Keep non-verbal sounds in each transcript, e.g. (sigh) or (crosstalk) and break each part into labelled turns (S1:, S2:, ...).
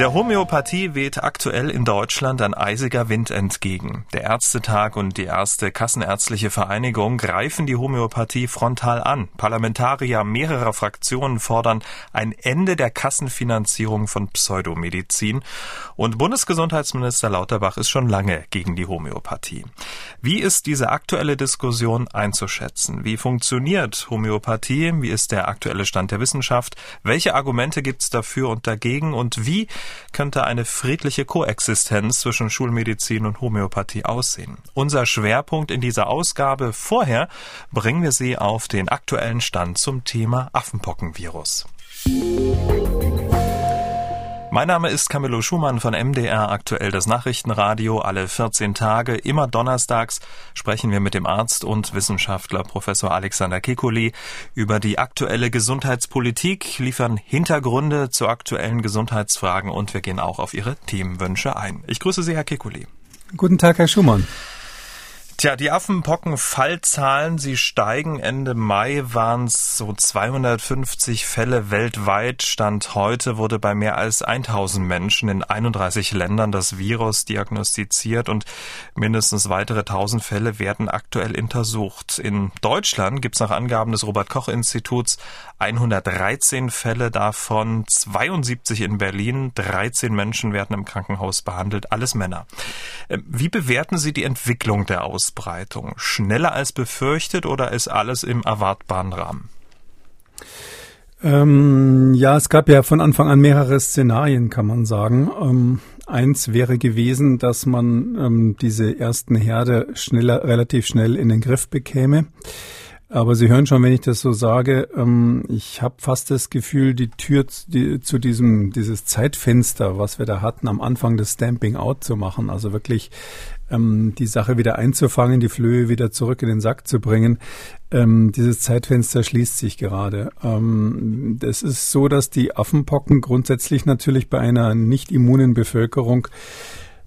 S1: Der Homöopathie weht aktuell in Deutschland ein eisiger Wind entgegen. Der Ärztetag und die erste Kassenärztliche Vereinigung greifen die Homöopathie frontal an. Parlamentarier mehrerer Fraktionen fordern ein Ende der Kassenfinanzierung von Pseudomedizin. Und Bundesgesundheitsminister Lauterbach ist schon lange gegen die Homöopathie. Wie ist diese aktuelle Diskussion einzuschätzen? Wie funktioniert Homöopathie? Wie ist der aktuelle Stand der Wissenschaft? Welche Argumente gibt es dafür und dagegen? Und wie könnte eine friedliche Koexistenz zwischen Schulmedizin und Homöopathie aussehen. Unser Schwerpunkt in dieser Ausgabe vorher bringen wir Sie auf den aktuellen Stand zum Thema Affenpockenvirus. Mein Name ist Camillo Schumann von MDR aktuell das Nachrichtenradio. Alle 14 Tage, immer donnerstags, sprechen wir mit dem Arzt und Wissenschaftler Professor Alexander Kekulé über die aktuelle Gesundheitspolitik, liefern Hintergründe zu aktuellen Gesundheitsfragen und wir gehen auch auf Ihre Themenwünsche ein. Ich grüße Sie, Herr Kekulé.
S2: Guten Tag, Herr Schumann.
S1: Tja, die Affenpocken-Fallzahlen, sie steigen. Ende Mai waren es so 250 Fälle weltweit. Stand heute wurde bei mehr als 1000 Menschen in 31 Ländern das Virus diagnostiziert und mindestens weitere 1000 Fälle werden aktuell untersucht. In Deutschland gibt es nach Angaben des Robert-Koch-Instituts 113 Fälle, davon 72 in Berlin. 13 Menschen werden im Krankenhaus behandelt, alles Männer. Ähm, wie bewerten Sie die Entwicklung der Aus Ausbreitung? Schneller als befürchtet oder ist alles im erwartbaren Rahmen?
S2: Ähm, ja, es gab ja von Anfang an mehrere Szenarien, kann man sagen. Ähm, eins wäre gewesen, dass man ähm, diese ersten Herde schneller, relativ schnell in den Griff bekäme. Aber Sie hören schon, wenn ich das so sage, ähm, ich habe fast das Gefühl, die Tür zu diesem dieses Zeitfenster, was wir da hatten, am Anfang des Stamping Out zu machen, also wirklich ähm, die Sache wieder einzufangen, die Flöhe wieder zurück in den Sack zu bringen. Ähm, dieses Zeitfenster schließt sich gerade. Ähm, es ist so, dass die Affenpocken grundsätzlich natürlich bei einer nicht immunen Bevölkerung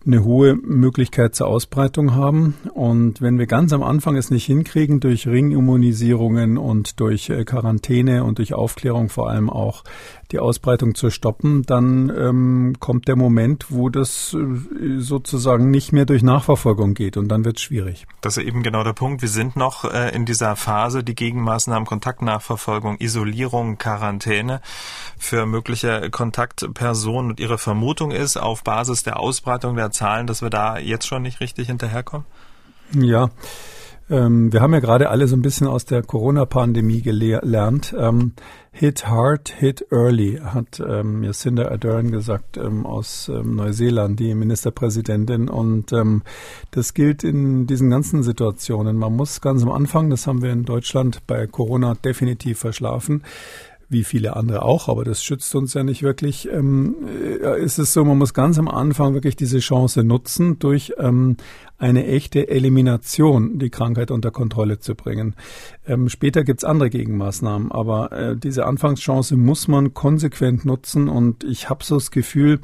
S2: eine hohe Möglichkeit zur Ausbreitung haben. Und wenn wir ganz am Anfang es nicht hinkriegen, durch Ringimmunisierungen und durch äh, Quarantäne und durch Aufklärung vor allem auch die Ausbreitung zu stoppen, dann ähm, kommt der Moment, wo das äh, sozusagen nicht mehr durch Nachverfolgung geht und dann wird es schwierig.
S1: Das ist eben genau der Punkt. Wir sind noch äh, in dieser Phase, die Gegenmaßnahmen, Kontaktnachverfolgung, Isolierung, Quarantäne für mögliche Kontaktpersonen und ihre Vermutung ist auf Basis der Ausbreitung der Zahlen, dass wir da jetzt schon nicht richtig hinterherkommen?
S2: Ja. Ähm, wir haben ja gerade alle so ein bisschen aus der Corona-Pandemie gelernt. Ähm, hit hard, hit early, hat ähm, Jacinda Ardern gesagt ähm, aus ähm, Neuseeland, die Ministerpräsidentin. Und ähm, das gilt in diesen ganzen Situationen. Man muss ganz am Anfang, das haben wir in Deutschland bei Corona definitiv verschlafen, wie viele andere auch, aber das schützt uns ja nicht wirklich, ähm, äh, ist es so, man muss ganz am Anfang wirklich diese Chance nutzen, durch ähm, eine echte Elimination die Krankheit unter Kontrolle zu bringen. Ähm, später gibt's andere Gegenmaßnahmen, aber äh, diese Anfangschance muss man konsequent nutzen und ich habe so das Gefühl,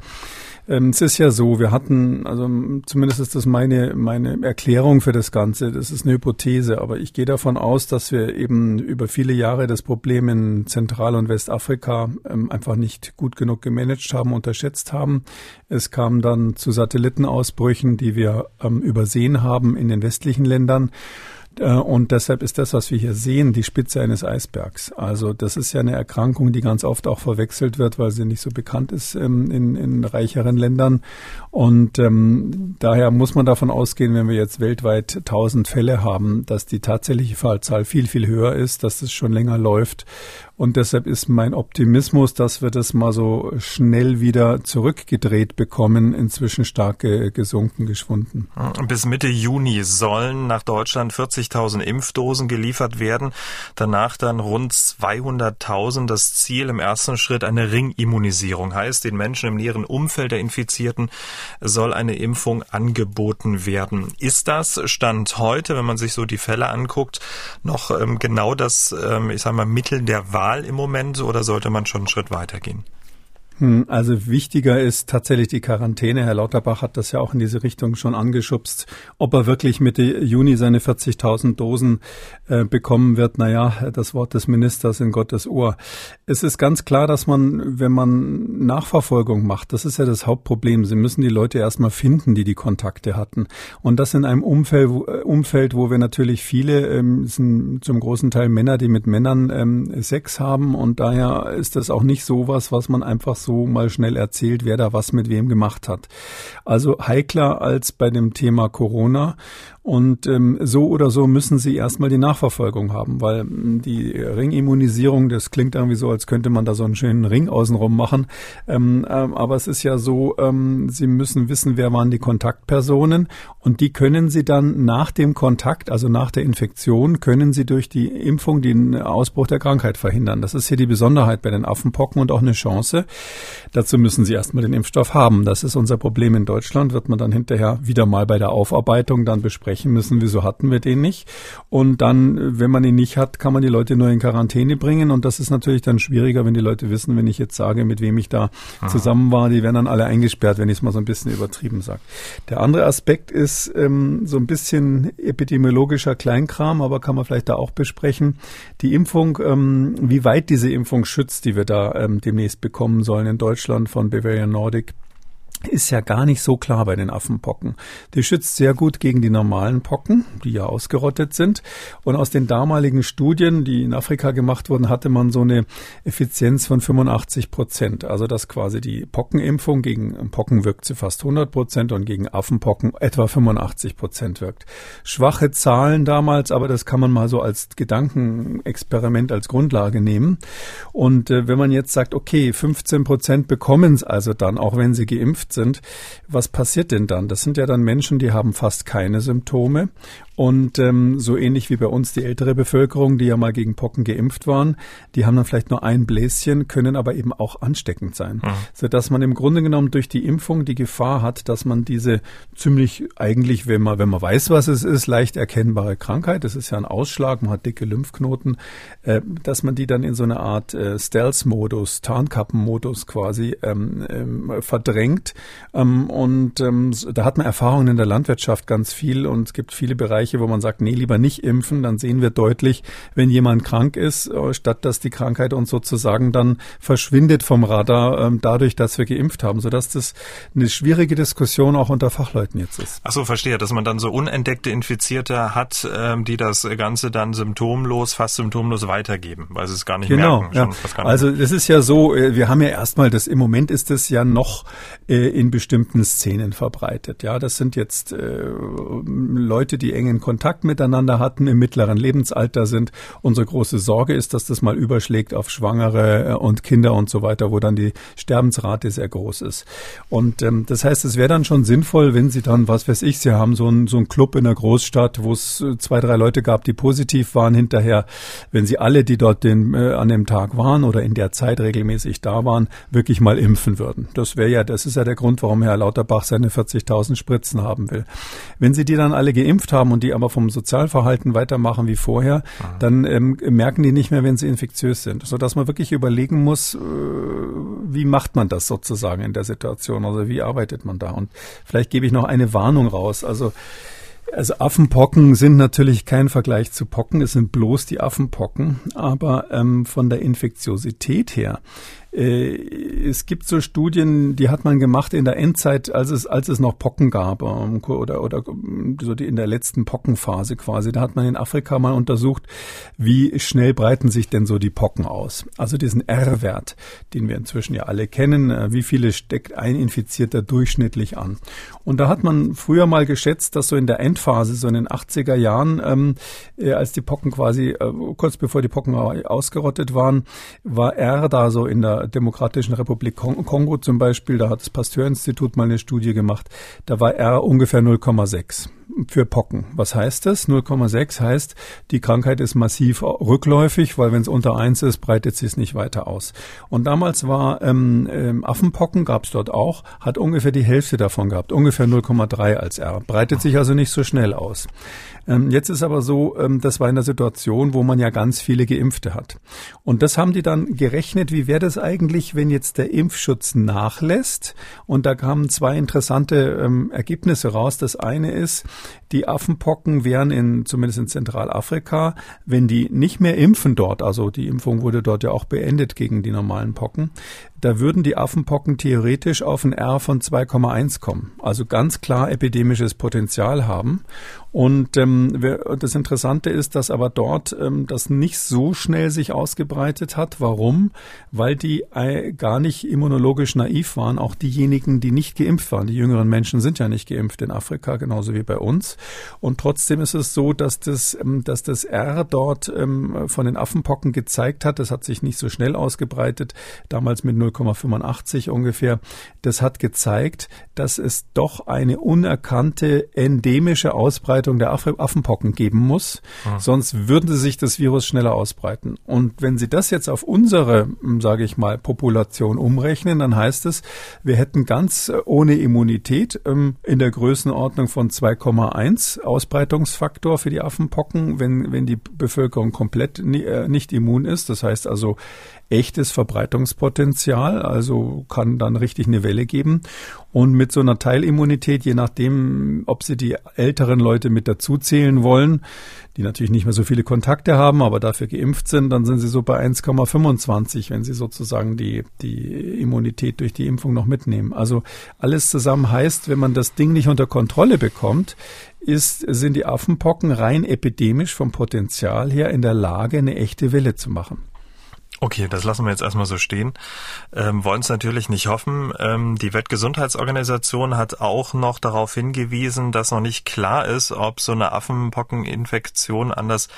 S2: ähm, es ist ja so, wir hatten, also zumindest ist das meine, meine Erklärung für das Ganze, das ist eine Hypothese, aber ich gehe davon aus, dass wir eben über viele Jahre das Problem in Zentral- und Westafrika ähm, einfach nicht gut genug gemanagt haben, unterschätzt haben. Es kam dann zu Satellitenausbrüchen, die wir ähm, übersehen haben in den westlichen Ländern. Äh, und deshalb ist das, was wir hier sehen, die Spitze eines Eisbergs. Also das ist ja eine Erkrankung, die ganz oft auch verwechselt wird, weil sie nicht so bekannt ist ähm, in, in reicheren Ländern. Und ähm, daher muss man davon ausgehen, wenn wir jetzt weltweit 1000 Fälle haben, dass die tatsächliche Fallzahl viel, viel höher ist, dass das schon länger läuft und deshalb ist mein Optimismus, dass wir das mal so schnell wieder zurückgedreht bekommen, inzwischen stark gesunken, geschwunden.
S1: Bis Mitte Juni sollen nach Deutschland 40.000 Impfdosen geliefert werden. Danach dann rund 200.000. Das Ziel im ersten Schritt eine Ringimmunisierung heißt, den Menschen im näheren Umfeld der Infizierten soll eine Impfung angeboten werden. Ist das Stand heute, wenn man sich so die Fälle anguckt, noch ähm, genau das, ähm, ich sage mal, Mittel der Wahl? Wahl im Moment oder sollte man schon einen Schritt weiter gehen?
S2: Also wichtiger ist tatsächlich die Quarantäne. Herr Lauterbach hat das ja auch in diese Richtung schon angeschubst. Ob er wirklich Mitte Juni seine 40.000 Dosen äh, bekommen wird, naja, das Wort des Ministers in Gottes Ohr. Es ist ganz klar, dass man, wenn man Nachverfolgung macht, das ist ja das Hauptproblem. Sie müssen die Leute erstmal finden, die die Kontakte hatten. Und das in einem Umfeld, wo, äh, Umfeld, wo wir natürlich viele, ähm, sind zum großen Teil Männer, die mit Männern ähm, Sex haben. Und daher ist das auch nicht sowas, was man einfach so mal schnell erzählt, wer da was mit wem gemacht hat. Also heikler als bei dem Thema Corona. Und ähm, so oder so müssen sie erstmal die Nachverfolgung haben, weil die Ringimmunisierung, das klingt irgendwie so, als könnte man da so einen schönen Ring außenrum machen. Ähm, ähm, aber es ist ja so, ähm, sie müssen wissen, wer waren die Kontaktpersonen und die können sie dann nach dem Kontakt, also nach der Infektion, können sie durch die Impfung den Ausbruch der Krankheit verhindern. Das ist hier die Besonderheit bei den Affenpocken und auch eine Chance. Dazu müssen sie erstmal den Impfstoff haben. Das ist unser Problem in Deutschland, wird man dann hinterher wieder mal bei der Aufarbeitung dann besprechen sprechen müssen, wieso hatten wir den nicht. Und dann, wenn man ihn nicht hat, kann man die Leute nur in Quarantäne bringen. Und das ist natürlich dann schwieriger, wenn die Leute wissen, wenn ich jetzt sage, mit wem ich da Aha. zusammen war, die werden dann alle eingesperrt, wenn ich es mal so ein bisschen übertrieben sage. Der andere Aspekt ist ähm, so ein bisschen epidemiologischer Kleinkram, aber kann man vielleicht da auch besprechen. Die Impfung, ähm, wie weit diese Impfung schützt, die wir da ähm, demnächst bekommen sollen in Deutschland von Bavarian Nordic ist ja gar nicht so klar bei den Affenpocken. Die schützt sehr gut gegen die normalen Pocken, die ja ausgerottet sind. Und aus den damaligen Studien, die in Afrika gemacht wurden, hatte man so eine Effizienz von 85 Prozent. Also dass quasi die Pockenimpfung gegen Pocken wirkt zu fast 100 Prozent und gegen Affenpocken etwa 85 Prozent wirkt. Schwache Zahlen damals, aber das kann man mal so als Gedankenexperiment als Grundlage nehmen. Und äh, wenn man jetzt sagt, okay, 15 Prozent bekommen es also dann, auch wenn sie geimpft sind, was passiert denn dann? Das sind ja dann Menschen, die haben fast keine Symptome und ähm, so ähnlich wie bei uns die ältere Bevölkerung, die ja mal gegen Pocken geimpft waren, die haben dann vielleicht nur ein Bläschen, können aber eben auch ansteckend sein. Mhm. Sodass man im Grunde genommen durch die Impfung die Gefahr hat, dass man diese ziemlich eigentlich, wenn man, wenn man weiß, was es ist, leicht erkennbare Krankheit, das ist ja ein Ausschlag, man hat dicke Lymphknoten, äh, dass man die dann in so eine Art äh, Stealth-Modus, Tarnkappenmodus quasi ähm, ähm, verdrängt. Ähm, und ähm, da hat man Erfahrungen in der Landwirtschaft ganz viel und es gibt viele Bereiche, Bereiche, wo man sagt, nee, lieber nicht impfen, dann sehen wir deutlich, wenn jemand krank ist, äh, statt dass die Krankheit uns sozusagen dann verschwindet vom Radar, ähm, dadurch, dass wir geimpft haben, sodass das eine schwierige Diskussion auch unter Fachleuten jetzt ist.
S1: Ach so, verstehe, dass man dann so unentdeckte Infizierte hat, ähm, die das Ganze dann symptomlos, fast symptomlos weitergeben, weil sie es gar nicht
S2: genau,
S1: merken.
S2: Ja. Also das ist ja so, äh, wir haben ja erstmal das, im Moment ist es ja noch äh, in bestimmten Szenen verbreitet. Ja, das sind jetzt Leute, die eng in Kontakt miteinander hatten, im mittleren Lebensalter sind. Unsere große Sorge ist, dass das mal überschlägt auf Schwangere äh, und Kinder und so weiter, wo dann die Sterbensrate sehr groß ist. Und ähm, das heißt, es wäre dann schon sinnvoll, wenn Sie dann, was weiß ich, Sie haben so einen so Club in der Großstadt, wo es äh, zwei, drei Leute gab, die positiv waren hinterher, wenn Sie alle, die dort den, äh, an dem Tag waren oder in der Zeit regelmäßig da waren, wirklich mal impfen würden. Das wäre ja, das ist ja der Grund, warum Herr Lauterbach seine 40.000 Spritzen haben will. Wenn Sie die dann alle geimpft haben und die aber vom Sozialverhalten weitermachen wie vorher, Aha. dann ähm, merken die nicht mehr, wenn sie infektiös sind. Sodass man wirklich überlegen muss, äh, wie macht man das sozusagen in der Situation? Also wie arbeitet man da? Und vielleicht gebe ich noch eine Warnung raus. Also also Affenpocken sind natürlich kein Vergleich zu Pocken, es sind bloß die Affenpocken, aber ähm, von der Infektiosität her es gibt so Studien, die hat man gemacht in der Endzeit, als es, als es noch Pocken gab, ähm, oder, oder so die in der letzten Pockenphase quasi. Da hat man in Afrika mal untersucht, wie schnell breiten sich denn so die Pocken aus. Also diesen R-Wert, den wir inzwischen ja alle kennen, äh, wie viele steckt ein Infizierter durchschnittlich an. Und da hat man früher mal geschätzt, dass so in der Endphase, so in den 80er Jahren, ähm, äh, als die Pocken quasi, äh, kurz bevor die Pocken ausgerottet waren, war R da so in der Demokratischen Republik Kongo zum Beispiel, da hat das Pasteur-Institut mal eine Studie gemacht, da war R ungefähr 0,6. Für Pocken. Was heißt das? 0,6 heißt, die Krankheit ist massiv rückläufig, weil wenn es unter 1 ist, breitet sie es nicht weiter aus. Und damals war ähm, ähm, Affenpocken, gab es dort auch, hat ungefähr die Hälfte davon gehabt, ungefähr 0,3 als R. Breitet sich also nicht so schnell aus. Ähm, jetzt ist aber so, ähm, das war in der Situation, wo man ja ganz viele Geimpfte hat. Und das haben die dann gerechnet, wie wäre das eigentlich, wenn jetzt der Impfschutz nachlässt? Und da kamen zwei interessante ähm, Ergebnisse raus. Das eine ist, die Affenpocken wären in, zumindest in Zentralafrika, wenn die nicht mehr impfen dort, also die Impfung wurde dort ja auch beendet gegen die normalen Pocken, da würden die Affenpocken theoretisch auf ein R von 2,1 kommen. Also ganz klar epidemisches Potenzial haben. Und ähm, das Interessante ist, dass aber dort ähm, das nicht so schnell sich ausgebreitet hat. Warum? Weil die äh, gar nicht immunologisch naiv waren. Auch diejenigen, die nicht geimpft waren. Die jüngeren Menschen sind ja nicht geimpft in Afrika, genauso wie bei uns. Und trotzdem ist es so, dass das, ähm, dass das R dort ähm, von den Affenpocken gezeigt hat. Das hat sich nicht so schnell ausgebreitet. Damals mit 0,85 ungefähr. Das hat gezeigt, dass es doch eine unerkannte endemische Ausbreitung der Affenpocken geben muss. Ah. Sonst würden sie sich das Virus schneller ausbreiten. Und wenn Sie das jetzt auf unsere, hm, sage ich mal, Population umrechnen, dann heißt es, wir hätten ganz äh, ohne Immunität ähm, in der Größenordnung von 2,1 Ausbreitungsfaktor für die Affenpocken, wenn, wenn die Bevölkerung komplett äh, nicht immun ist. Das heißt also echtes Verbreitungspotenzial, also kann dann richtig eine Welle geben. Und mit so einer Teilimmunität, je nachdem, ob Sie die älteren Leute mit dazu zählen wollen, die natürlich nicht mehr so viele Kontakte haben, aber dafür geimpft sind, dann sind Sie so bei 1,25, wenn Sie sozusagen die, die Immunität durch die Impfung noch mitnehmen. Also alles zusammen heißt, wenn man das Ding nicht unter Kontrolle bekommt, ist, sind die Affenpocken rein epidemisch vom Potenzial her in der Lage, eine echte Welle zu machen.
S1: Okay, das lassen wir jetzt erstmal so stehen. Ähm, wollen es natürlich nicht hoffen. Ähm, die Weltgesundheitsorganisation hat auch noch darauf hingewiesen, dass noch nicht klar ist, ob so eine Affenpockeninfektion anders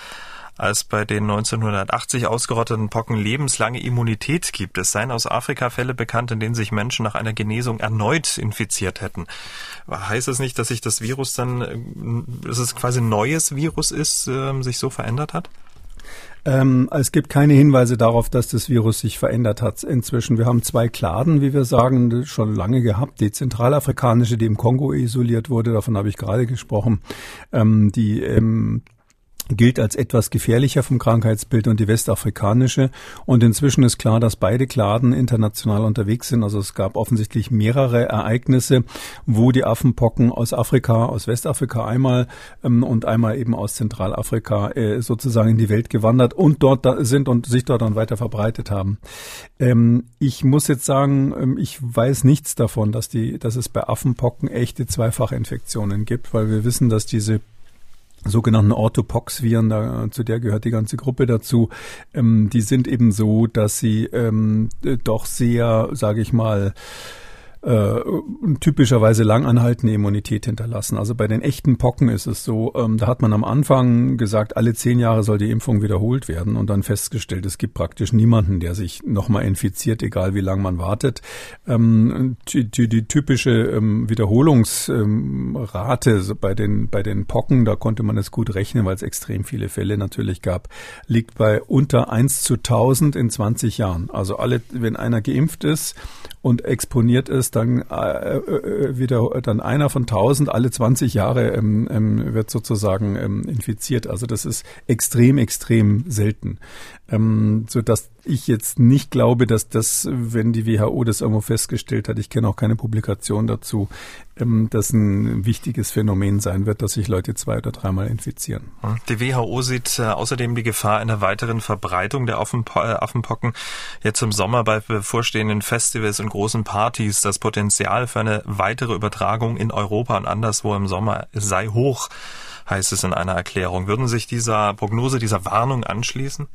S1: als bei den 1980 ausgerotteten Pocken lebenslange Immunität gibt. Es seien aus Afrika Fälle bekannt, in denen sich Menschen nach einer Genesung erneut infiziert hätten. Heißt das nicht, dass sich das Virus dann, äh, dass es quasi ein neues Virus ist, äh, sich so verändert hat?
S2: Ähm, es gibt keine Hinweise darauf, dass das Virus sich verändert hat inzwischen. Wir haben zwei Kladen, wie wir sagen, schon lange gehabt. Die zentralafrikanische, die im Kongo isoliert wurde, davon habe ich gerade gesprochen, ähm, die ähm, gilt als etwas gefährlicher vom Krankheitsbild und die westafrikanische. Und inzwischen ist klar, dass beide Kladen international unterwegs sind. Also es gab offensichtlich mehrere Ereignisse, wo die Affenpocken aus Afrika, aus Westafrika einmal ähm, und einmal eben aus Zentralafrika äh, sozusagen in die Welt gewandert und dort sind und sich dort dann weiter verbreitet haben. Ähm, ich muss jetzt sagen, ähm, ich weiß nichts davon, dass die, dass es bei Affenpocken echte Zweifachinfektionen gibt, weil wir wissen, dass diese sogenannten Orthopox-Viren, da, zu der gehört die ganze Gruppe dazu, ähm, die sind eben so, dass sie ähm, doch sehr, sage ich mal, äh, typischerweise langanhaltende Immunität hinterlassen. Also bei den echten Pocken ist es so, ähm, da hat man am Anfang gesagt, alle zehn Jahre soll die Impfung wiederholt werden und dann festgestellt, es gibt praktisch niemanden, der sich nochmal infiziert, egal wie lange man wartet. Ähm, die, die, die, typische ähm, Wiederholungsrate ähm, bei den, bei den Pocken, da konnte man es gut rechnen, weil es extrem viele Fälle natürlich gab, liegt bei unter 1 zu 1000 in 20 Jahren. Also alle, wenn einer geimpft ist und exponiert ist, dann äh, äh, wieder dann einer von tausend alle 20 Jahre ähm, ähm, wird sozusagen ähm, infiziert. Also das ist extrem, extrem selten. Ähm, so dass ich jetzt nicht glaube, dass das, wenn die WHO das irgendwo festgestellt hat, ich kenne auch keine Publikation dazu, ähm, das ein wichtiges Phänomen sein wird, dass sich Leute zwei oder dreimal infizieren.
S1: Die WHO sieht äh, außerdem die Gefahr einer weiteren Verbreitung der Affenpo äh, Affenpocken jetzt im Sommer bei bevorstehenden Festivals und großen Partys. Das Potenzial für eine weitere Übertragung in Europa und anderswo im Sommer sei hoch, heißt es in einer Erklärung. Würden sich dieser Prognose, dieser Warnung anschließen?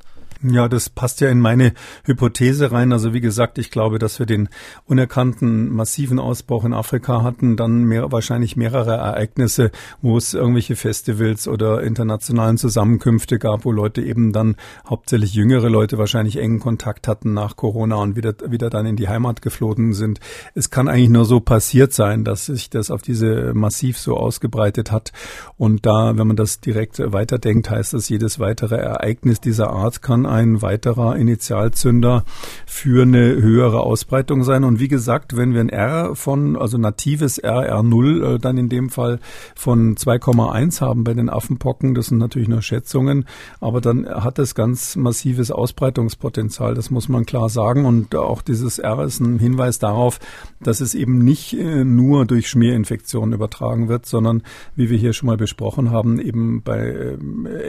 S2: Ja, das passt ja in meine Hypothese rein. Also wie gesagt, ich glaube, dass wir den unerkannten massiven Ausbruch in Afrika hatten, dann mehr, wahrscheinlich mehrere Ereignisse, wo es irgendwelche Festivals oder internationalen Zusammenkünfte gab, wo Leute eben dann hauptsächlich jüngere Leute wahrscheinlich engen Kontakt hatten nach Corona und wieder, wieder dann in die Heimat geflogen sind. Es kann eigentlich nur so passiert sein, dass sich das auf diese massiv so ausgebreitet hat. Und da, wenn man das direkt weiterdenkt, heißt das, jedes weitere Ereignis dieser Art kann ein weiterer Initialzünder für eine höhere Ausbreitung sein. Und wie gesagt, wenn wir ein R von, also natives R, R0, äh, dann in dem Fall von 2,1 haben bei den Affenpocken, das sind natürlich nur Schätzungen, aber dann hat es ganz massives Ausbreitungspotenzial, das muss man klar sagen. Und auch dieses R ist ein Hinweis darauf, dass es eben nicht äh, nur durch Schmierinfektionen übertragen wird, sondern wie wir hier schon mal besprochen haben, eben bei äh,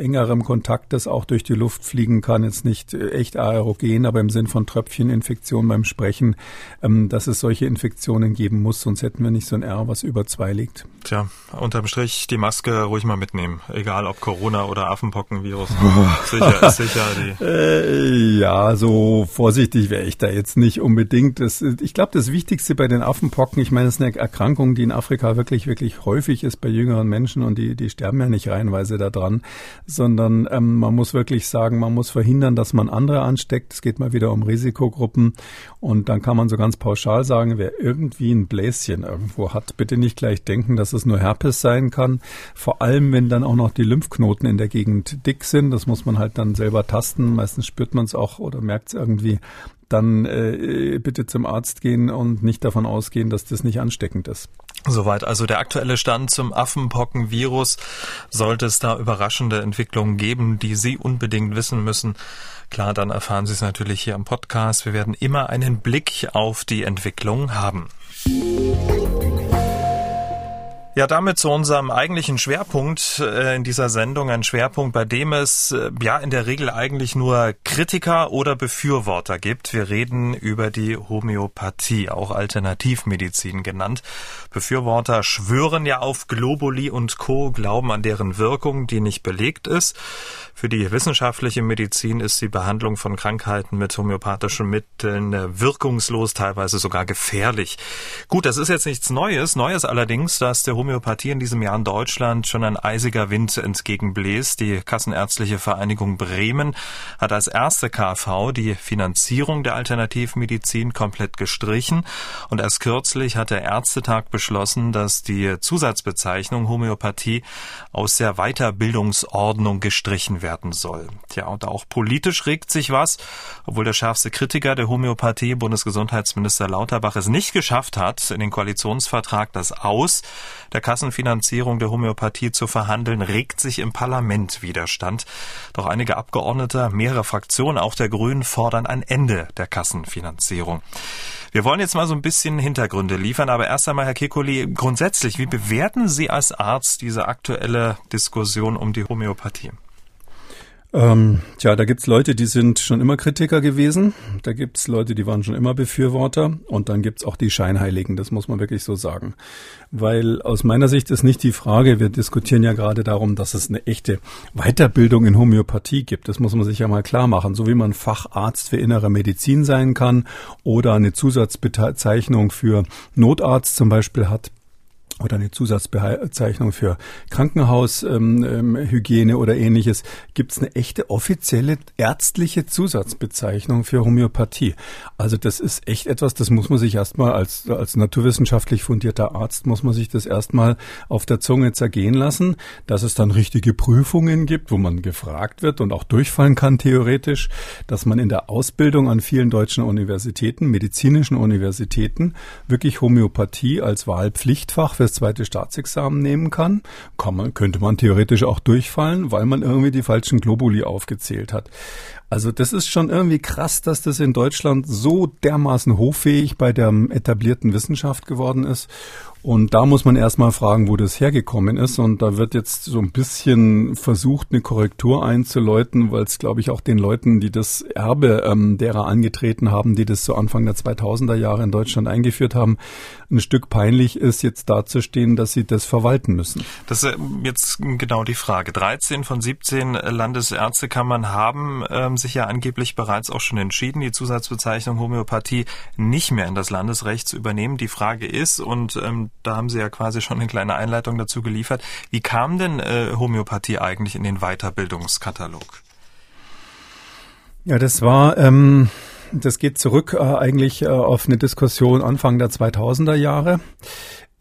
S2: engerem Kontakt das auch durch die Luft fliegen kann jetzt nicht äh, echt aerogen, aber im Sinn von Tröpfcheninfektion beim Sprechen, ähm, dass es solche Infektionen geben muss, sonst hätten wir nicht so ein R, was über zwei liegt.
S1: Tja, unterm Strich die Maske ruhig mal mitnehmen, egal ob Corona oder Affenpockenvirus. (laughs)
S2: sicher, ist sicher die. (laughs) Äh, ja, so vorsichtig wäre ich da jetzt nicht unbedingt. Das, ich glaube, das Wichtigste bei den Affenpocken, ich meine, das ist eine Erkrankung, die in Afrika wirklich, wirklich häufig ist bei jüngeren Menschen und die, die sterben ja nicht reihenweise daran, sondern ähm, man muss wirklich sagen, man muss verhindern, verhindern, dass man andere ansteckt. Es geht mal wieder um Risikogruppen. Und dann kann man so ganz pauschal sagen, wer irgendwie ein Bläschen irgendwo hat, bitte nicht gleich denken, dass es nur Herpes sein kann. Vor allem, wenn dann auch noch die Lymphknoten in der Gegend dick sind. Das muss man halt dann selber tasten. Meistens spürt man es auch oder merkt es irgendwie dann äh, bitte zum Arzt gehen und nicht davon ausgehen, dass das nicht ansteckend ist.
S1: Soweit also der aktuelle Stand zum Affenpockenvirus. Sollte es da überraschende Entwicklungen geben, die Sie unbedingt wissen müssen, klar, dann erfahren Sie es natürlich hier im Podcast. Wir werden immer einen Blick auf die Entwicklung haben. Ja, damit zu unserem eigentlichen Schwerpunkt äh, in dieser Sendung, ein Schwerpunkt, bei dem es äh, ja in der Regel eigentlich nur Kritiker oder Befürworter gibt. Wir reden über die Homöopathie, auch Alternativmedizin genannt. Befürworter schwören ja auf Globuli und Co., glauben an deren Wirkung, die nicht belegt ist. Für die wissenschaftliche Medizin ist die Behandlung von Krankheiten mit homöopathischen Mitteln äh, wirkungslos, teilweise sogar gefährlich. Gut, das ist jetzt nichts Neues. Neues allerdings, dass der Homöopathie in diesem Jahr in Deutschland schon ein eisiger Wind entgegenbläst. Die Kassenärztliche Vereinigung Bremen hat als erste KV die Finanzierung der Alternativmedizin komplett gestrichen und erst kürzlich hat der Ärztetag beschlossen, dass die Zusatzbezeichnung Homöopathie aus der Weiterbildungsordnung gestrichen werden soll. Tja, und auch politisch regt sich was, obwohl der schärfste Kritiker der Homöopathie, Bundesgesundheitsminister Lauterbach, es nicht geschafft hat, in den Koalitionsvertrag das Aus der Kassenfinanzierung der Homöopathie zu verhandeln, regt sich im Parlament Widerstand. Doch einige Abgeordnete, mehrere Fraktionen, auch der Grünen, fordern ein Ende der Kassenfinanzierung. Wir wollen jetzt mal so ein bisschen Hintergründe liefern, aber erst einmal, Herr Kekuli, grundsätzlich, wie bewerten Sie als Arzt diese aktuelle Diskussion um die Homöopathie?
S2: Ähm, tja, da gibt's Leute, die sind schon immer Kritiker gewesen. Da gibt's Leute, die waren schon immer Befürworter. Und dann gibt's auch die Scheinheiligen, das muss man wirklich so sagen. Weil aus meiner Sicht ist nicht die Frage, wir diskutieren ja gerade darum, dass es eine echte Weiterbildung in Homöopathie gibt. Das muss man sich ja mal klar machen. So wie man Facharzt für innere Medizin sein kann oder eine Zusatzbezeichnung für Notarzt zum Beispiel hat, oder eine Zusatzbezeichnung für Krankenhaushygiene ähm, oder ähnliches, gibt es eine echte offizielle ärztliche Zusatzbezeichnung für Homöopathie. Also das ist echt etwas, das muss man sich erstmal als, als naturwissenschaftlich fundierter Arzt, muss man sich das erstmal auf der Zunge zergehen lassen, dass es dann richtige Prüfungen gibt, wo man gefragt wird und auch durchfallen kann theoretisch, dass man in der Ausbildung an vielen deutschen Universitäten, medizinischen Universitäten, wirklich Homöopathie als Wahlpflichtfach fürs zweite Staatsexamen nehmen kann. kann man, könnte man theoretisch auch durchfallen, weil man irgendwie die falschen Globuli aufgezählt hat. Also das ist schon irgendwie krass, dass das in Deutschland so dermaßen hochfähig bei der etablierten Wissenschaft geworden ist. Und da muss man erstmal fragen, wo das hergekommen ist. Und da wird jetzt so ein bisschen versucht, eine Korrektur einzuläuten, weil es, glaube ich, auch den Leuten, die das Erbe ähm, derer angetreten haben, die das zu Anfang der 2000er Jahre in Deutschland eingeführt haben, ein Stück peinlich ist, jetzt dazustehen, dass sie das verwalten müssen.
S1: Das ist jetzt genau die Frage. 13 von 17 Landesärztekammern haben ähm, sich ja angeblich bereits auch schon entschieden, die Zusatzbezeichnung Homöopathie nicht mehr in das Landesrecht zu übernehmen. Die Frage ist, und ähm, da haben Sie ja quasi schon eine kleine Einleitung dazu geliefert, wie kam denn äh, Homöopathie eigentlich in den Weiterbildungskatalog?
S2: Ja, das war, ähm, das geht zurück äh, eigentlich äh, auf eine Diskussion Anfang der 2000er Jahre.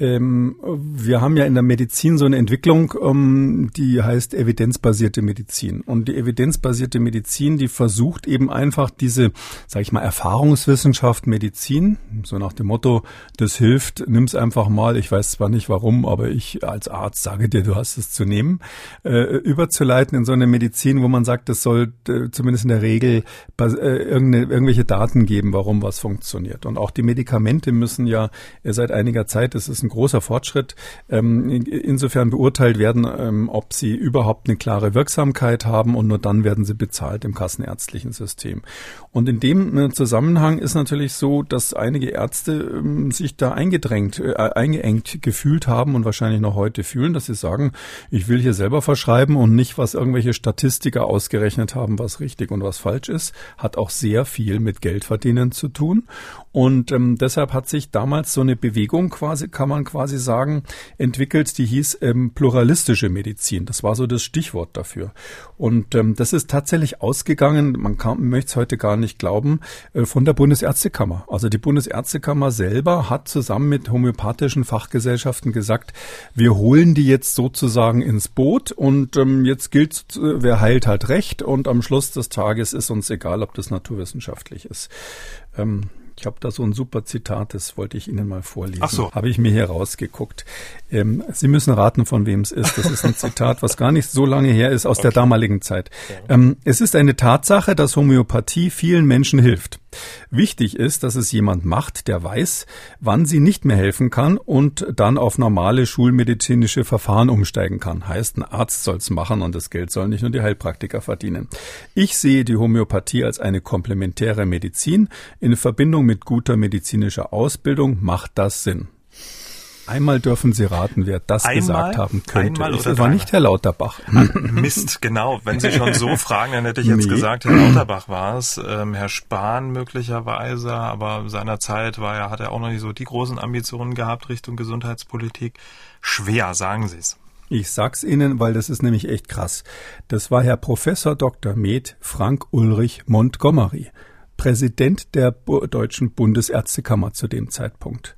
S2: Ähm, wir haben ja in der Medizin so eine Entwicklung, ähm, die heißt evidenzbasierte Medizin. Und die evidenzbasierte Medizin, die versucht eben einfach diese, sage ich mal, Erfahrungswissenschaft Medizin, so nach dem Motto, das hilft, nimm's einfach mal. Ich weiß zwar nicht warum, aber ich als Arzt sage dir, du hast es zu nehmen, äh, überzuleiten in so eine Medizin, wo man sagt, es soll äh, zumindest in der Regel äh, irgendwelche Daten geben, warum was funktioniert. Und auch die Medikamente müssen ja seit einiger Zeit, das ist ein großer Fortschritt, ähm, insofern beurteilt werden, ähm, ob sie überhaupt eine klare Wirksamkeit haben und nur dann werden sie bezahlt im kassenärztlichen System. Und in dem äh, Zusammenhang ist natürlich so, dass einige Ärzte ähm, sich da eingedrängt, äh, eingeengt gefühlt haben und wahrscheinlich noch heute fühlen, dass sie sagen, ich will hier selber verschreiben und nicht, was irgendwelche Statistiker ausgerechnet haben, was richtig und was falsch ist, hat auch sehr viel mit Geldverdienen zu tun. Und ähm, deshalb hat sich damals so eine Bewegung quasi, kann man quasi sagen, entwickelt, die hieß ähm, pluralistische Medizin. Das war so das Stichwort dafür. Und ähm, das ist tatsächlich ausgegangen, man kann, möchte es heute gar nicht glauben, äh, von der Bundesärztekammer. Also die Bundesärztekammer selber hat zusammen mit homöopathischen Fachgesellschaften gesagt, wir holen die jetzt sozusagen ins Boot und ähm, jetzt gilt, äh, wer heilt halt recht und am Schluss des Tages ist uns egal, ob das naturwissenschaftlich ist. Ähm, ich habe da so ein super Zitat, das wollte ich Ihnen mal vorlesen. Ach so. Habe ich mir hier rausgeguckt. Ähm, Sie müssen raten, von wem es ist. Das ist ein Zitat, was gar nicht so lange her ist aus okay. der damaligen Zeit. Ähm, es ist eine Tatsache, dass Homöopathie vielen Menschen hilft. Wichtig ist, dass es jemand macht, der weiß, wann sie nicht mehr helfen kann und dann auf normale schulmedizinische Verfahren umsteigen kann. Heißt, ein Arzt soll es machen und das Geld sollen nicht nur die Heilpraktiker verdienen. Ich sehe die Homöopathie als eine komplementäre Medizin. In Verbindung mit guter medizinischer Ausbildung macht das Sinn. Einmal dürfen Sie raten, wer das einmal, gesagt haben könnte.
S1: Einmal das war nicht Herr Lauterbach. (laughs) Mist, genau. Wenn Sie schon so fragen, dann hätte ich jetzt nee. gesagt, Herr Lauterbach war es. Ähm, Herr Spahn möglicherweise, aber seinerzeit war er, hat er auch noch nicht so die großen Ambitionen gehabt Richtung Gesundheitspolitik. Schwer, sagen Sie es.
S2: Ich sag's Ihnen, weil das ist nämlich echt krass. Das war Herr Professor Dr. Med Frank Ulrich Montgomery, Präsident der Deutschen Bundesärztekammer zu dem Zeitpunkt.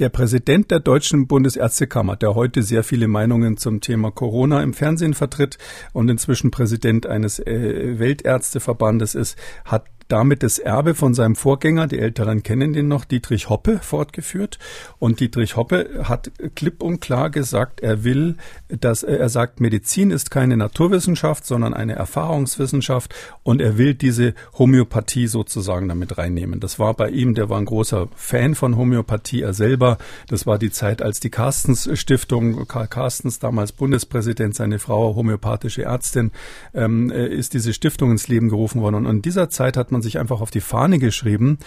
S2: Der Präsident der Deutschen Bundesärztekammer, der heute sehr viele Meinungen zum Thema Corona im Fernsehen vertritt und inzwischen Präsident eines äh, Weltärzteverbandes ist, hat damit das Erbe von seinem Vorgänger, die Älteren kennen den noch, Dietrich Hoppe, fortgeführt. Und Dietrich Hoppe hat klipp und klar gesagt, er will, dass er sagt, Medizin ist keine Naturwissenschaft, sondern eine Erfahrungswissenschaft und er will diese Homöopathie sozusagen damit reinnehmen. Das war bei ihm, der war ein großer Fan von Homöopathie, er selber. Das war die Zeit, als die Carstens Stiftung, Karl Carstens, damals Bundespräsident, seine Frau homöopathische Ärztin, ähm, äh, ist diese Stiftung ins Leben gerufen worden. Und in dieser Zeit hat man man sich einfach auf die Fahne geschrieben.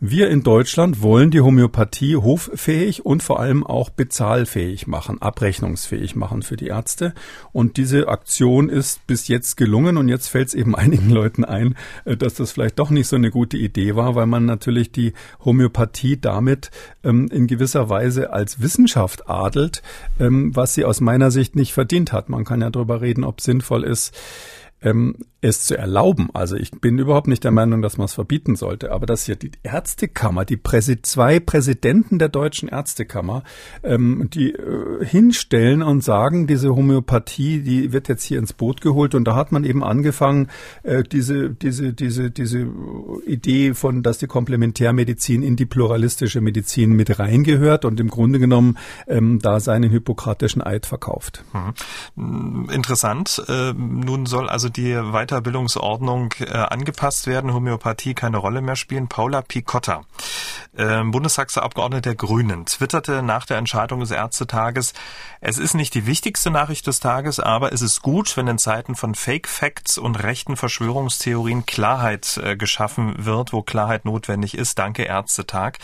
S2: Wir in Deutschland wollen die Homöopathie hoffähig und vor allem auch bezahlfähig machen, abrechnungsfähig machen für die Ärzte. Und diese Aktion ist bis jetzt gelungen und jetzt fällt es eben (laughs) einigen Leuten ein, äh, dass das vielleicht doch nicht so eine gute Idee war, weil man natürlich die Homöopathie damit ähm, in gewisser Weise als Wissenschaft adelt, ähm, was sie aus meiner Sicht nicht verdient hat. Man kann ja darüber reden, ob sinnvoll ist, ähm, es zu erlauben. Also ich bin überhaupt nicht der Meinung, dass man es verbieten sollte, aber dass hier die Ärztekammer, die Präsi zwei Präsidenten der deutschen Ärztekammer, ähm, die äh, hinstellen und sagen, diese Homöopathie, die wird jetzt hier ins Boot geholt und da hat man eben angefangen, äh, diese diese diese diese Idee von, dass die Komplementärmedizin in die pluralistische Medizin mit reingehört und im Grunde genommen ähm, da seinen hippokratischen Eid verkauft.
S1: Hm. Interessant. Äh, nun soll also die Weiterbildungsordnung äh, angepasst werden, Homöopathie keine Rolle mehr spielen. Paula Picotta ähm, Bundestagsabgeordneter der Grünen, twitterte nach der Entscheidung des Ärztetages, es ist nicht die wichtigste Nachricht des Tages, aber es ist gut, wenn in Zeiten von Fake Facts und rechten Verschwörungstheorien Klarheit äh, geschaffen wird, wo Klarheit notwendig ist. Danke Ärztetag.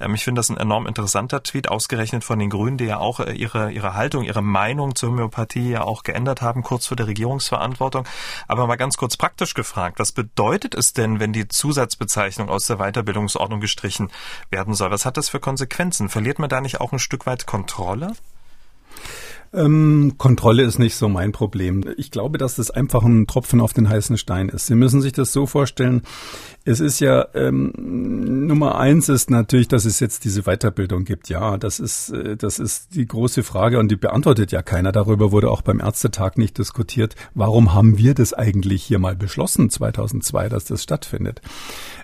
S1: Ähm, ich finde das ein enorm interessanter Tweet, ausgerechnet von den Grünen, die ja auch äh, ihre, ihre Haltung, ihre Meinung zur Homöopathie ja auch geändert haben, kurz vor der Regierungsverantwortung. Aber mal ganz kurz praktisch gefragt, was bedeutet es denn, wenn die Zusatzbezeichnung aus der Weiterbildungsordnung gestrichen werden soll. Was hat das für Konsequenzen? Verliert man da nicht auch ein Stück weit Kontrolle?
S2: Ähm, Kontrolle ist nicht so mein Problem. Ich glaube, dass das einfach ein Tropfen auf den heißen Stein ist. Sie müssen sich das so vorstellen. Es ist ja ähm, Nummer eins ist natürlich, dass es jetzt diese Weiterbildung gibt. Ja, das ist äh, das ist die große Frage und die beantwortet ja keiner. Darüber wurde auch beim Ärztetag nicht diskutiert. Warum haben wir das eigentlich hier mal beschlossen 2002, dass das stattfindet?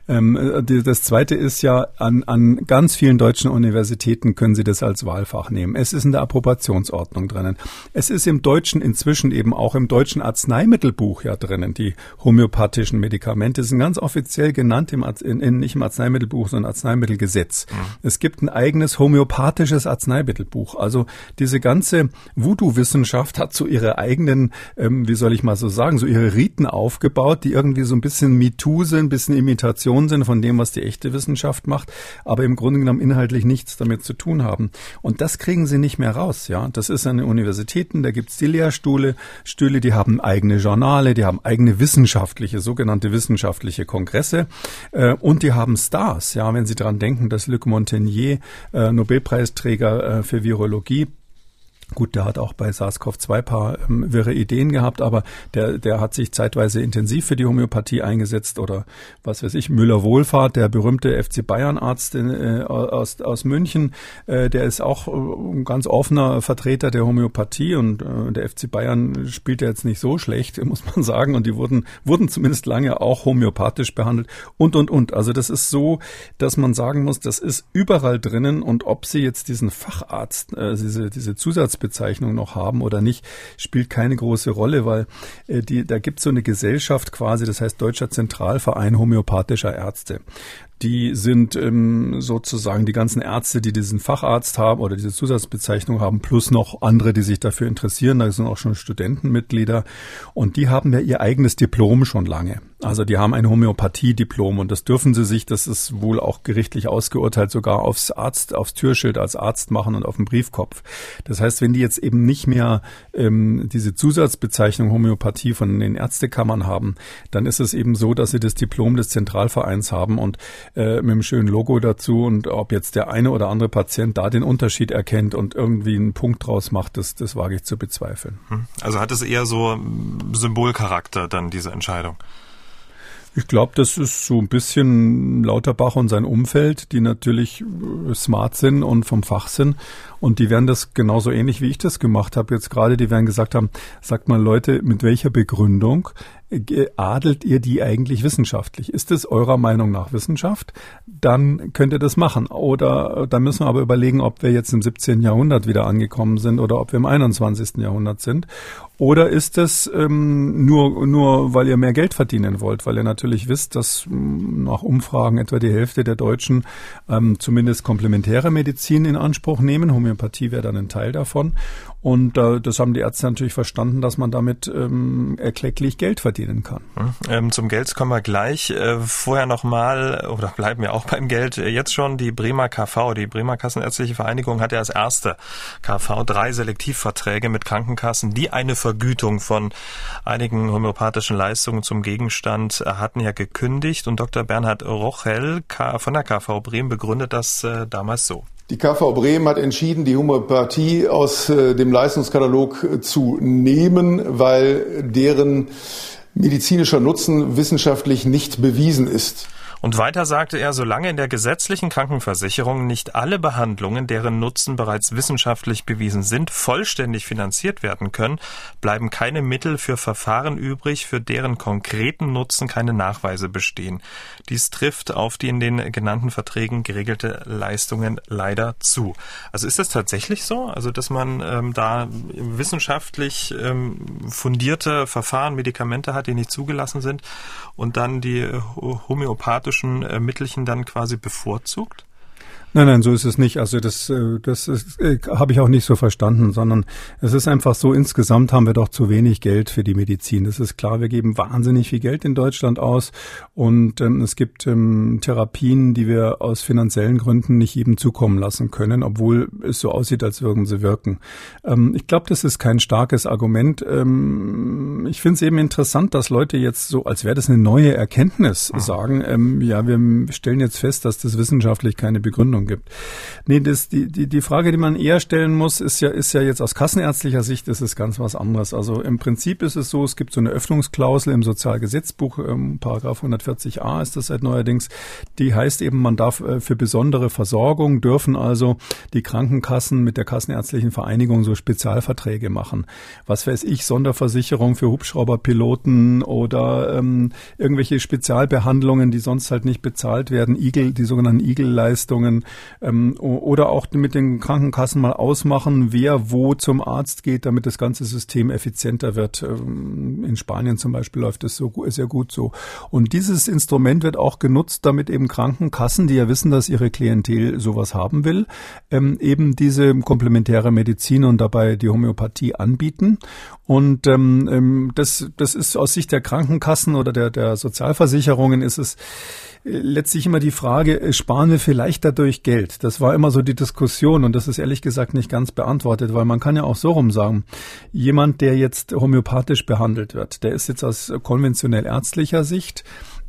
S2: Ähm, äh, das zweite ist ja, an, an ganz vielen deutschen Universitäten können Sie das als Wahlfach nehmen. Es ist in der Approbationsordnung drinnen. Es ist im Deutschen inzwischen eben auch im deutschen Arzneimittelbuch ja drinnen. Die homöopathischen Medikamente sind ganz offiziell genannt im, in, in, nicht im Arzneimittelbuch, sondern Arzneimittelgesetz. Mhm. Es gibt ein eigenes homöopathisches Arzneimittelbuch. Also diese ganze Voodoo-Wissenschaft hat so ihre eigenen, ähm, wie soll ich mal so sagen, so ihre Riten aufgebaut, die irgendwie so ein bisschen MeToo sind, ein bisschen Imitation Interpretation sind von dem, was die echte Wissenschaft macht, aber im Grunde genommen inhaltlich nichts damit zu tun haben. Und das kriegen sie nicht mehr raus, ja. Das ist an den Universitäten, da gibt's die Lehrstühle, Stühle, die haben eigene Journale, die haben eigene wissenschaftliche, sogenannte wissenschaftliche Kongresse äh, und die haben Stars, ja. Wenn Sie daran denken, dass Luc Montagnier, äh, Nobelpreisträger äh, für Virologie, Gut, der hat auch bei SARS-CoV-2 paar ähm, wirre Ideen gehabt, aber der, der hat sich zeitweise intensiv für die Homöopathie eingesetzt oder was weiß ich, Müller-Wohlfahrt, der berühmte FC Bayern-Arzt äh, aus, aus München, äh, der ist auch äh, ein ganz offener Vertreter der Homöopathie und äh, der FC Bayern spielt ja jetzt nicht so schlecht, (laughs) muss man sagen, und die wurden, wurden zumindest lange auch homöopathisch behandelt und, und, und. Also das ist so, dass man sagen muss, das ist überall drinnen und ob sie jetzt diesen Facharzt, äh, diese, diese Zusatz Berufsbezeichnung noch haben oder nicht, spielt keine große Rolle, weil äh, die, da gibt es so eine Gesellschaft quasi, das heißt Deutscher Zentralverein homöopathischer Ärzte die sind ähm, sozusagen die ganzen Ärzte, die diesen Facharzt haben oder diese Zusatzbezeichnung haben, plus noch andere, die sich dafür interessieren. Da sind auch schon Studentenmitglieder und die haben ja ihr eigenes Diplom schon lange. Also die haben ein Homöopathie-Diplom und das dürfen sie sich, das ist wohl auch gerichtlich ausgeurteilt, sogar aufs Arzt, aufs Türschild als Arzt machen und auf dem Briefkopf. Das heißt, wenn die jetzt eben nicht mehr ähm, diese Zusatzbezeichnung Homöopathie von den Ärztekammern haben, dann ist es eben so, dass sie das Diplom des Zentralvereins haben und äh, mit einem schönen Logo dazu und ob jetzt der eine oder andere Patient da den Unterschied erkennt und irgendwie einen Punkt draus macht, das, das wage ich zu bezweifeln.
S1: Hm. Also hat es eher so Symbolcharakter dann diese Entscheidung?
S2: Ich glaube, das ist so ein bisschen Lauterbach und sein Umfeld, die natürlich äh, smart sind und vom Fach sind. Und die werden das genauso ähnlich wie ich das gemacht habe jetzt gerade. Die werden gesagt haben, sagt mal Leute, mit welcher Begründung adelt ihr die eigentlich wissenschaftlich? Ist es eurer Meinung nach Wissenschaft? Dann könnt ihr das machen. Oder da müssen wir aber überlegen, ob wir jetzt im 17. Jahrhundert wieder angekommen sind oder ob wir im 21. Jahrhundert sind. Oder ist es ähm, nur, nur, weil ihr mehr Geld verdienen wollt, weil ihr natürlich wisst, dass hm, nach Umfragen etwa die Hälfte der Deutschen ähm, zumindest komplementäre Medizin in Anspruch nehmen. Homöopathie wäre dann ein Teil davon. Und äh, das haben die Ärzte natürlich verstanden, dass man damit ähm, erklecklich Geld verdienen kann.
S1: Hm, ähm, zum Geld kommen wir gleich. Äh, vorher nochmal, oder bleiben wir auch beim Geld, äh, jetzt schon die Bremer KV, die Bremer Kassenärztliche Vereinigung hat ja als erste KV drei Selektivverträge mit Krankenkassen, die eine Vergütung von einigen homöopathischen Leistungen zum Gegenstand äh, hatten ja gekündigt. Und Dr. Bernhard Rochel von der KV Bremen begründet das äh, damals so.
S3: Die KV Bremen hat entschieden, die Homöopathie aus äh, dem Leistungskatalog äh, zu nehmen, weil deren medizinischer Nutzen wissenschaftlich nicht bewiesen ist.
S1: Und weiter sagte er, solange in der gesetzlichen Krankenversicherung nicht alle Behandlungen, deren Nutzen bereits wissenschaftlich bewiesen sind, vollständig finanziert werden können, bleiben keine Mittel für Verfahren übrig, für deren konkreten Nutzen keine Nachweise bestehen. Dies trifft auf die in den genannten Verträgen geregelte Leistungen leider zu. Also ist das tatsächlich so? Also dass man ähm, da wissenschaftlich ähm, fundierte Verfahren, Medikamente hat, die nicht zugelassen sind und dann die homöopathische homöopathischen äh, Mittelchen dann quasi bevorzugt?
S2: Nein, nein, so ist es nicht. Also das, äh, das äh, habe ich auch nicht so verstanden, sondern es ist einfach so, insgesamt haben wir doch zu wenig Geld für die Medizin. Das ist klar, wir geben wahnsinnig viel Geld in Deutschland aus und ähm, es gibt ähm, Therapien, die wir aus finanziellen Gründen nicht jedem zukommen lassen können, obwohl es so aussieht, als würden sie wirken. Ähm, ich glaube, das ist kein starkes Argument. Ähm, ich finde es eben interessant, dass Leute jetzt so, als wäre das eine neue Erkenntnis, sagen, ähm, ja, wir stellen jetzt fest, dass das wissenschaftlich keine Begründung Behandlung gibt. Nee, das, die, die, die Frage, die man eher stellen muss, ist ja, ist ja jetzt aus kassenärztlicher Sicht, ist es ganz was anderes. Also im Prinzip ist es so, es gibt so eine Öffnungsklausel im Sozialgesetzbuch, ähm, Paragraph 140a ist das seit neuerdings, die heißt eben, man darf äh, für besondere Versorgung dürfen also die Krankenkassen mit der Kassenärztlichen Vereinigung so Spezialverträge machen. Was weiß ich, Sonderversicherung für Hubschrauberpiloten oder ähm, irgendwelche Spezialbehandlungen, die sonst halt nicht bezahlt werden, Igel, die sogenannten Igel-Leistungen, ähm, oder auch mit den Krankenkassen mal ausmachen, wer wo zum Arzt geht, damit das ganze System effizienter wird. Ähm, in Spanien zum Beispiel läuft es so sehr gut so. Und dieses Instrument wird auch genutzt, damit eben Krankenkassen, die ja wissen, dass ihre Klientel sowas haben will, ähm, eben diese komplementäre Medizin und dabei die Homöopathie anbieten. Und ähm, ähm das, das ist aus Sicht der Krankenkassen oder der, der Sozialversicherungen ist es letztlich immer die Frage, äh, sparen wir vielleicht dadurch Geld? Das war immer so die Diskussion und das ist ehrlich gesagt nicht ganz beantwortet, weil man kann ja auch so rum sagen, jemand, der jetzt homöopathisch behandelt wird, der ist jetzt aus konventionell ärztlicher Sicht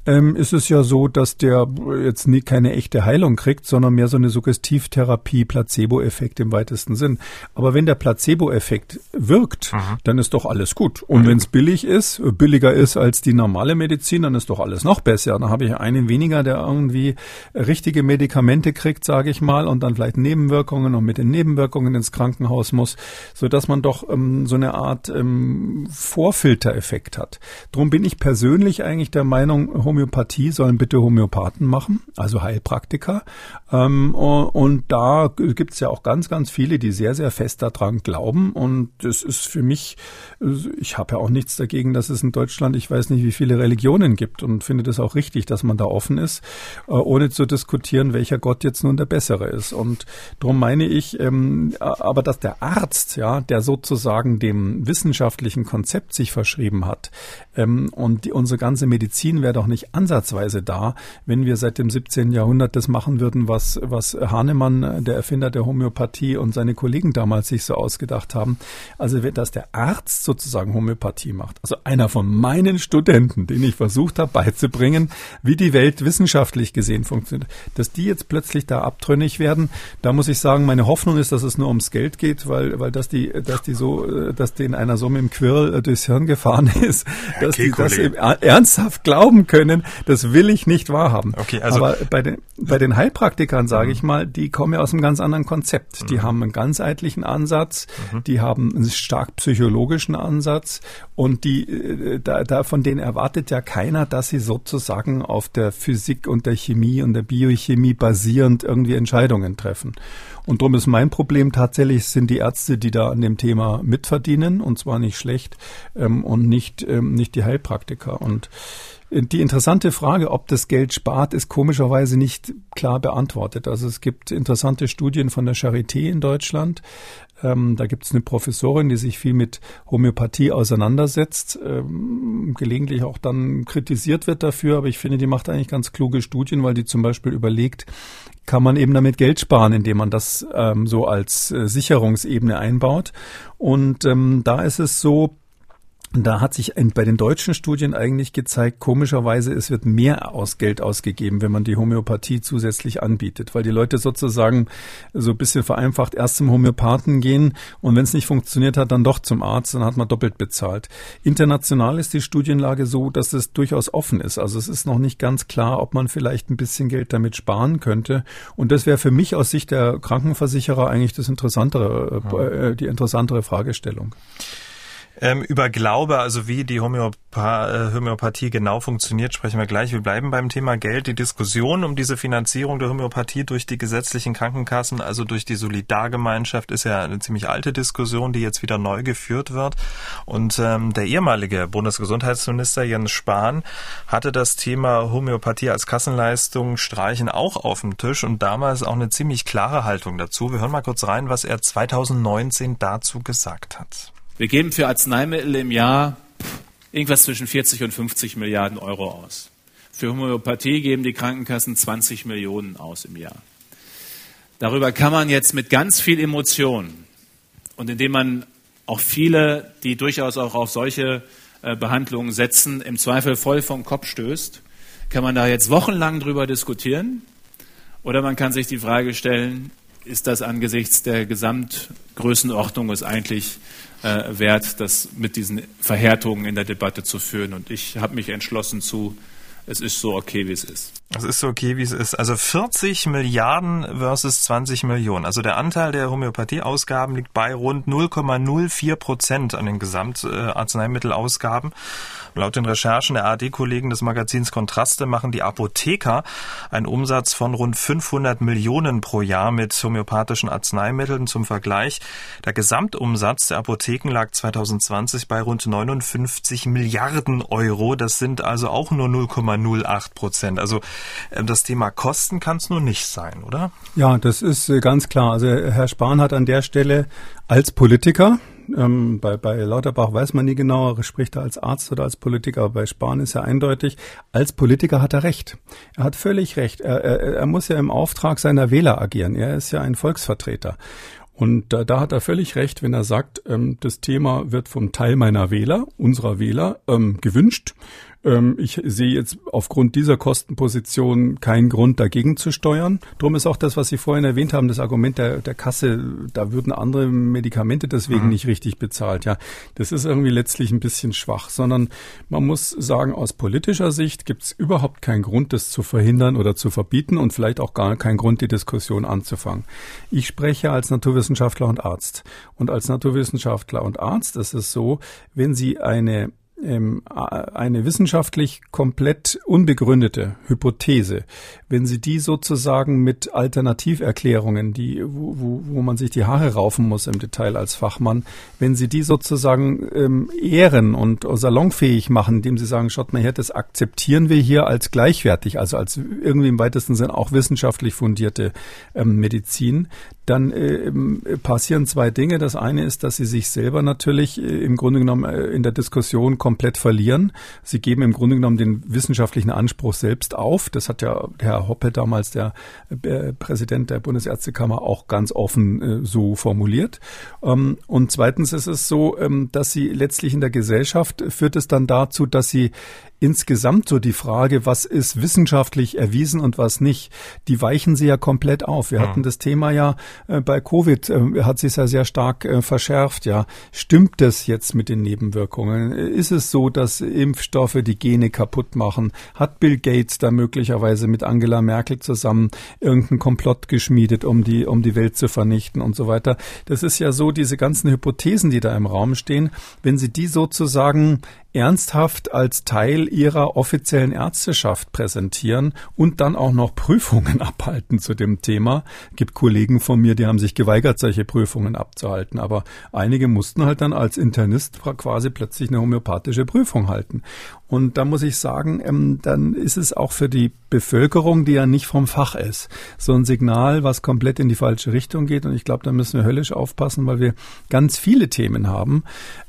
S2: ähm, ist es ja so, dass der jetzt nie keine echte Heilung kriegt, sondern mehr so eine Suggestivtherapie, Placebo-Effekt im weitesten Sinn. Aber wenn der Placebo-Effekt wirkt, mhm. dann ist doch alles gut. Und mhm. wenn es billig ist, billiger ist als die normale Medizin, dann ist doch alles noch besser. Dann habe ich einen weniger, der irgendwie richtige Medikamente kriegt, sage ich mal, und dann vielleicht Nebenwirkungen und mit den Nebenwirkungen ins Krankenhaus muss, so dass man doch ähm, so eine Art ähm, Vorfiltereffekt hat. Drum bin ich persönlich eigentlich der Meinung, Homöopathie sollen bitte Homöopathen machen, also Heilpraktiker. Ähm, und da gibt es ja auch ganz, ganz viele, die sehr, sehr fest daran glauben. Und das ist für mich, ich habe ja auch nichts dagegen, dass es in Deutschland, ich weiß nicht, wie viele Religionen gibt und finde das auch richtig, dass man da offen ist, äh, ohne zu diskutieren, welcher Gott jetzt nun der bessere ist. Und darum meine ich, ähm, aber dass der Arzt, ja, der sozusagen dem wissenschaftlichen Konzept sich verschrieben hat, ähm, und die, unsere ganze Medizin wäre doch nicht ansatzweise da, wenn wir seit dem 17. Jahrhundert das machen würden, was, was Hahnemann, der Erfinder der Homöopathie und seine Kollegen damals sich so ausgedacht haben. Also, dass der Arzt sozusagen Homöopathie macht. Also einer von meinen Studenten, den ich versucht habe beizubringen, wie die Welt wissenschaftlich gesehen funktioniert, dass die jetzt plötzlich da abtrünnig werden, da muss ich sagen, meine Hoffnung ist, dass es nur ums Geld geht, weil, weil dass die, dass die so, dass denen einer so mit dem Quirl durchs Hirn gefahren (laughs) ist, dass die das ernsthaft glauben können, können, das will ich nicht wahrhaben. Okay, also Aber bei den, bei den Heilpraktikern, sage ich mal, die kommen ja aus einem ganz anderen Konzept. Mhm. Die haben einen ganzheitlichen Ansatz, mhm. die haben einen stark psychologischen Ansatz und die, äh, da, da von denen erwartet ja keiner, dass sie sozusagen auf der Physik und der Chemie und der Biochemie basierend irgendwie Entscheidungen treffen. Und darum ist mein Problem tatsächlich, sind die Ärzte, die da an dem Thema mitverdienen, und zwar nicht schlecht, ähm, und nicht, ähm, nicht die Heilpraktiker. Und die interessante Frage, ob das Geld spart, ist komischerweise nicht klar beantwortet. Also es gibt interessante Studien von der Charité in Deutschland. Ähm, da gibt es eine Professorin, die sich viel mit Homöopathie auseinandersetzt, ähm, gelegentlich auch dann kritisiert wird dafür, aber ich finde, die macht eigentlich ganz kluge Studien, weil die zum Beispiel überlegt, kann man eben damit Geld sparen, indem man das ähm, so als äh, Sicherungsebene einbaut. Und ähm, da ist es so, da hat sich bei den deutschen Studien eigentlich gezeigt, komischerweise, es wird mehr aus Geld ausgegeben, wenn man die Homöopathie zusätzlich anbietet, weil die Leute sozusagen so ein bisschen vereinfacht erst zum Homöopathen gehen und wenn es nicht funktioniert hat, dann doch zum Arzt, dann hat man doppelt bezahlt. International ist die Studienlage so, dass es durchaus offen ist. Also es ist noch nicht ganz klar, ob man vielleicht ein bisschen Geld damit sparen könnte. Und das wäre für mich aus Sicht der Krankenversicherer eigentlich das interessantere, äh, die interessantere Fragestellung.
S1: Ähm, über Glaube, also wie die Homöopa äh, Homöopathie genau funktioniert, sprechen wir gleich. Wir bleiben beim Thema Geld. Die Diskussion um diese Finanzierung der Homöopathie durch die gesetzlichen Krankenkassen, also durch die Solidargemeinschaft, ist ja eine ziemlich alte Diskussion, die jetzt wieder neu geführt wird. Und ähm, der ehemalige Bundesgesundheitsminister Jens Spahn hatte das Thema Homöopathie als Kassenleistung streichen auch auf dem Tisch und damals auch eine ziemlich klare Haltung dazu. Wir hören mal kurz rein, was er 2019 dazu gesagt hat.
S4: Wir geben für Arzneimittel im Jahr irgendwas zwischen 40 und 50 Milliarden Euro aus. Für Homöopathie geben die Krankenkassen 20 Millionen aus im Jahr. Darüber kann man jetzt mit ganz viel Emotion und indem man auch viele, die durchaus auch auf solche äh, Behandlungen setzen, im Zweifel voll vom Kopf stößt, kann man da jetzt wochenlang drüber diskutieren. Oder man kann sich die Frage stellen, ist das angesichts der Gesamtgrößenordnung es eigentlich äh, wert, das mit diesen Verhärtungen in der Debatte zu führen. Und ich habe mich entschlossen zu, es ist so okay, wie es ist.
S1: Es ist so okay, wie es ist. Also 40 Milliarden versus 20 Millionen. Also der Anteil der Homöopathieausgaben liegt bei rund 0,04 Prozent an den Gesamtarzneimittelausgaben. Laut den Recherchen der ARD-Kollegen des Magazins Kontraste machen die Apotheker einen Umsatz von rund 500 Millionen pro Jahr mit homöopathischen Arzneimitteln. Zum Vergleich, der Gesamtumsatz der Apotheken lag 2020 bei rund 59 Milliarden Euro. Das sind also auch nur 0,08 Prozent. Also ähm, das Thema Kosten kann es nur nicht sein, oder?
S2: Ja, das ist äh, ganz klar. Also Herr Spahn hat an der Stelle als Politiker ähm, bei, bei Lauterbach weiß man nie genau, spricht er als Arzt oder als Politiker, aber bei Spahn ist ja eindeutig, als Politiker hat er recht. Er hat völlig recht. Er, er, er muss ja im Auftrag seiner Wähler agieren. Er ist ja ein Volksvertreter. Und da, da hat er völlig recht, wenn er sagt, ähm, das Thema wird vom Teil meiner Wähler, unserer Wähler, ähm, gewünscht. Ähm, ich sehe jetzt aufgrund dieser Kostenposition keinen Grund dagegen zu steuern. Drum ist auch das, was Sie vorhin erwähnt haben, das Argument der, der Kasse, da würden andere Medikamente deswegen mhm. nicht richtig bezahlt. Ja, das ist irgendwie letztlich ein bisschen schwach, sondern man muss sagen, aus politischer Sicht gibt es überhaupt keinen Grund, das zu verhindern oder zu verbieten und vielleicht auch gar keinen Grund, die Diskussion anzufangen. Ich spreche als Naturwissenschaftler und Arzt. Und als Naturwissenschaftler und Arzt ist es so, wenn Sie eine eine wissenschaftlich komplett unbegründete Hypothese, wenn Sie die sozusagen mit Alternativerklärungen, die, wo, wo, man sich die Haare raufen muss im Detail als Fachmann, wenn Sie die sozusagen ähm, ehren und salonfähig machen, indem Sie sagen, schaut mal her, das akzeptieren wir hier als gleichwertig, also als irgendwie im weitesten Sinn auch wissenschaftlich fundierte ähm, Medizin, dann äh, passieren zwei Dinge. Das eine ist, dass sie sich selber natürlich äh, im Grunde genommen äh, in der Diskussion komplett verlieren. Sie geben im Grunde genommen den wissenschaftlichen Anspruch selbst auf. Das hat ja Herr Hoppe damals, der äh, Präsident der Bundesärztekammer, auch ganz offen äh, so formuliert. Ähm, und zweitens ist es so, ähm, dass sie letztlich in der Gesellschaft führt es dann dazu, dass sie insgesamt so die Frage, was ist wissenschaftlich erwiesen und was nicht, die weichen sie ja komplett auf. Wir ja. hatten das Thema ja äh, bei Covid, äh, hat sich ja sehr stark äh, verschärft. Ja, stimmt das jetzt mit den Nebenwirkungen? Ist es so, dass Impfstoffe die Gene kaputt machen? Hat Bill Gates da möglicherweise mit Angela Merkel zusammen irgendeinen Komplott geschmiedet, um die, um die Welt zu vernichten und so weiter? Das ist ja so, diese ganzen Hypothesen, die da im Raum stehen, wenn Sie die sozusagen ernsthaft als Teil ihrer offiziellen Ärzteschaft präsentieren und dann auch noch Prüfungen (laughs) abhalten zu dem Thema. Gibt Kollegen von mir, die haben sich geweigert, solche Prüfungen abzuhalten, aber einige mussten halt dann als Internist quasi plötzlich eine homöopathische Prüfung halten. Und da muss ich sagen, ähm, dann ist es auch für die Bevölkerung, die ja nicht vom Fach ist, so ein Signal, was komplett in die falsche Richtung geht. Und ich glaube, da müssen wir höllisch aufpassen, weil wir ganz viele Themen haben.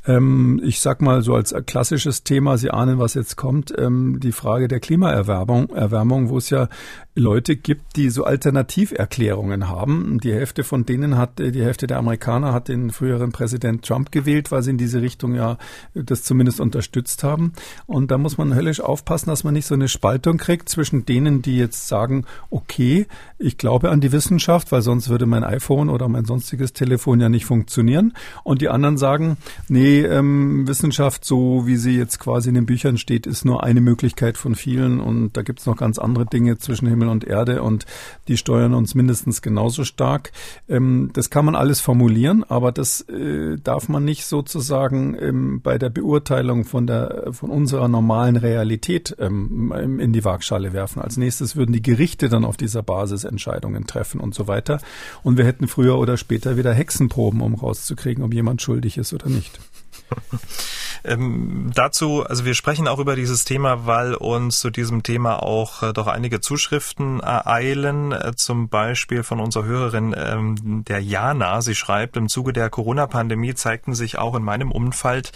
S2: Ähm, ich sag mal so als klassisches Thema, Sie ahnen, was jetzt kommt, ähm, die Frage der Klimaerwärmung, Erwärmung, wo es ja Leute gibt, die so Alternativerklärungen haben. Die Hälfte von denen hat, die Hälfte der Amerikaner hat den früheren Präsident Trump gewählt, weil sie in diese Richtung ja das zumindest unterstützt haben. Und Und da muss man höllisch aufpassen, dass man nicht so eine Spaltung kriegt zwischen denen, die jetzt sagen, okay, ich glaube an die Wissenschaft, weil sonst würde mein iPhone oder mein sonstiges Telefon ja nicht funktionieren. Und die anderen sagen, nee, ähm, Wissenschaft, so wie sie jetzt quasi in den Büchern steht, ist nur eine Möglichkeit von vielen. Und da gibt es noch ganz andere Dinge zwischen Himmel und Erde und die steuern uns mindestens genauso stark. Ähm, das kann man alles formulieren, aber das äh, darf man nicht sozusagen ähm, bei der Beurteilung von der von unserer normalen Realität ähm, in die Waagschale werfen. Als nächstes würden die Gerichte dann auf dieser Basis Entscheidungen treffen und so weiter. Und wir hätten früher oder später wieder Hexenproben, um rauszukriegen, ob jemand schuldig ist oder nicht. (laughs)
S1: Ähm, dazu, also wir sprechen auch über dieses Thema, weil uns zu diesem Thema auch äh, doch einige Zuschriften ereilen, äh, zum Beispiel von unserer Hörerin ähm, der Jana. Sie schreibt, im Zuge der Corona-Pandemie zeigten sich auch in meinem Umfeld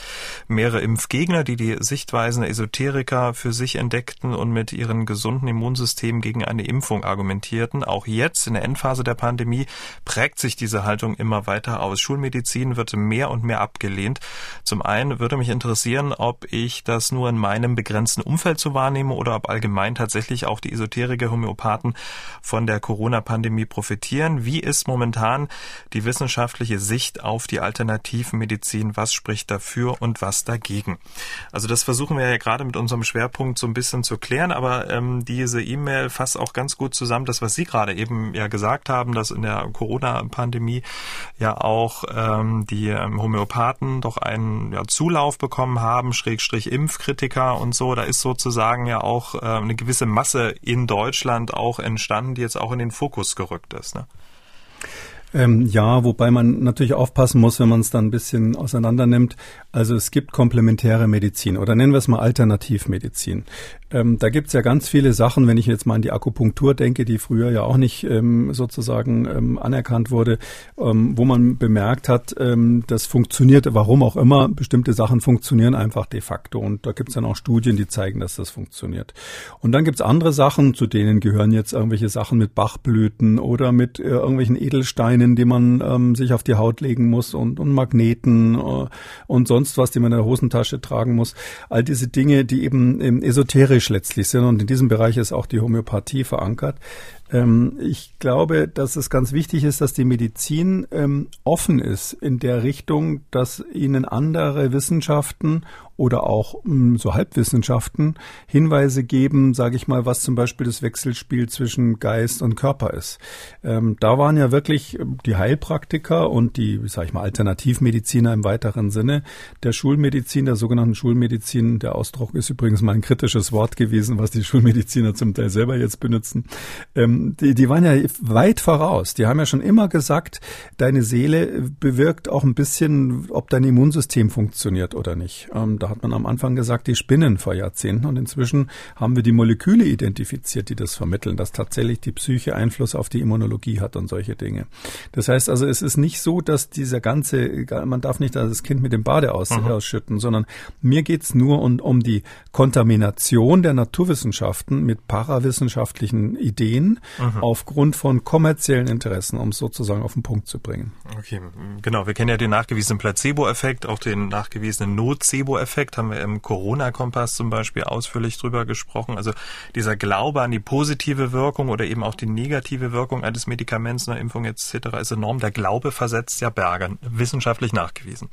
S1: mehrere Impfgegner, die die Sichtweisen der Esoteriker für sich entdeckten und mit ihren gesunden Immunsystemen gegen eine Impfung argumentierten. Auch jetzt in der Endphase der Pandemie prägt sich diese Haltung immer weiter aus. Schulmedizin wird mehr und mehr abgelehnt. Zum einen würde mich interessieren, ob ich das nur in meinem begrenzten Umfeld so wahrnehme oder ob allgemein tatsächlich auch die Esoteriker Homöopathen von der Corona-Pandemie profitieren. Wie ist momentan die wissenschaftliche Sicht auf die Alternativmedizin? Was spricht dafür und was dagegen? Also das versuchen wir ja gerade mit unserem Schwerpunkt so ein bisschen zu klären, aber ähm, diese E-Mail fasst auch ganz gut zusammen, das, was Sie gerade eben ja gesagt haben, dass in der Corona-Pandemie ja auch ähm, die ähm, Homöopathen doch einen ja, Zulauf bekommen haben, Schrägstrich Impfkritiker und so. Da ist sozusagen ja auch äh, eine gewisse Masse in Deutschland auch entstanden, die jetzt auch in den Fokus gerückt ist. Ne?
S2: Ähm, ja, wobei man natürlich aufpassen muss, wenn man es dann ein bisschen auseinander nimmt. Also es gibt komplementäre Medizin oder nennen wir es mal Alternativmedizin. Ähm, da gibt's ja ganz viele Sachen, wenn ich jetzt mal an die Akupunktur denke, die früher ja auch nicht ähm, sozusagen ähm, anerkannt wurde, ähm, wo man bemerkt hat, ähm, das funktioniert, warum auch immer, bestimmte Sachen funktionieren einfach de facto. Und da gibt's dann auch Studien, die zeigen, dass das funktioniert. Und dann gibt's andere Sachen, zu denen gehören jetzt irgendwelche Sachen mit Bachblüten oder mit äh, irgendwelchen Edelsteinen, die man ähm, sich auf die Haut legen muss und, und Magneten äh, und sonst sonst was, die man in der Hosentasche tragen muss. All diese Dinge, die eben esoterisch letztlich sind. Und in diesem Bereich ist auch die Homöopathie verankert. Ähm, ich glaube, dass es ganz wichtig ist, dass die Medizin ähm, offen ist in der Richtung, dass ihnen andere Wissenschaften oder auch mh, hm, so Halbwissenschaften Hinweise geben, sage ich mal, was zum Beispiel das Wechselspiel zwischen Geist und Körper ist. Ähm, da waren ja wirklich ähm, die Heilpraktiker und die, sage ich mal, Alternativmediziner im weiteren Sinne der Schulmedizin, der sogenannten Schulmedizin. Der Ausdruck ist übrigens mal ein kritisches Wort gewesen, was die Schulmediziner zum Teil selber jetzt benutzen. Ähm, die, die waren ja weit voraus. Die haben ja schon immer gesagt, deine Seele bewirkt auch ein bisschen, ob dein Immunsystem funktioniert oder nicht. Ähm, da hat man am Anfang gesagt, die spinnen vor Jahrzehnten und inzwischen haben wir die Moleküle identifiziert, die das vermitteln, dass tatsächlich die Psyche Einfluss auf die Immunologie hat und solche Dinge. Das heißt also, es ist nicht so, dass dieser ganze, man darf nicht das Kind mit dem Bade aus, mhm. ausschütten, sondern mir geht's nur um, um die Kontamination der Naturwissenschaften mit parawissenschaftlichen Ideen mhm. aufgrund von kommerziellen Interessen, um es sozusagen auf den Punkt zu bringen.
S1: Okay, genau. Wir kennen ja den nachgewiesenen Placebo-Effekt, auch den nachgewiesenen Nocebo-Effekt. Effekt haben wir im Corona-Kompass zum Beispiel ausführlich drüber gesprochen. Also dieser Glaube an die positive Wirkung oder eben auch die negative Wirkung eines Medikaments, einer Impfung etc. ist enorm. Der Glaube versetzt ja Berge, wissenschaftlich nachgewiesen.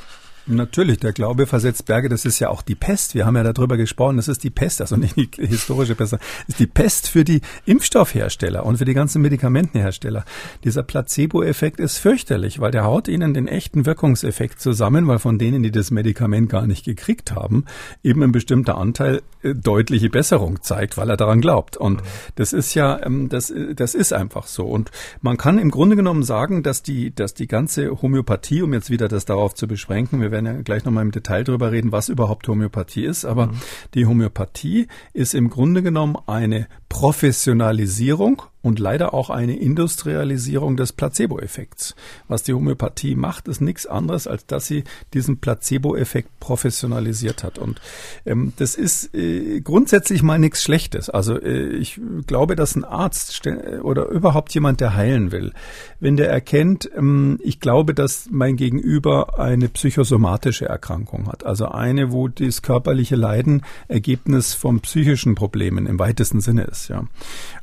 S2: Natürlich, der Glaube versetzt Berge, das ist ja auch die Pest. Wir haben ja darüber gesprochen, das ist die Pest, also nicht die historische Pest, das ist die Pest für die Impfstoffhersteller und für die ganzen Medikamentenhersteller. Dieser Placebo-Effekt ist fürchterlich, weil der haut ihnen den echten Wirkungseffekt zusammen, weil von denen, die das Medikament gar nicht gekriegt haben, eben ein bestimmter Anteil äh, deutliche Besserung zeigt, weil er daran glaubt. Und das ist ja, ähm, das, das ist einfach so. Und man kann im Grunde genommen sagen, dass die, dass die ganze Homöopathie, um jetzt wieder das darauf zu beschränken, wir werden ja gleich nochmal im Detail darüber reden, was überhaupt Homöopathie ist. Aber mhm. die Homöopathie ist im Grunde genommen eine Professionalisierung und leider auch eine Industrialisierung des Placebo-Effekts. Was die Homöopathie macht, ist nichts anderes, als dass sie diesen Placebo-Effekt professionalisiert hat. Und ähm, das ist äh, grundsätzlich mal nichts Schlechtes. Also äh, ich glaube, dass ein Arzt oder überhaupt jemand, der heilen will, wenn der erkennt, ähm, ich glaube, dass mein Gegenüber eine psychosomatische Erkrankung hat, also eine, wo das körperliche Leiden Ergebnis von psychischen Problemen im weitesten Sinne ist. Ja.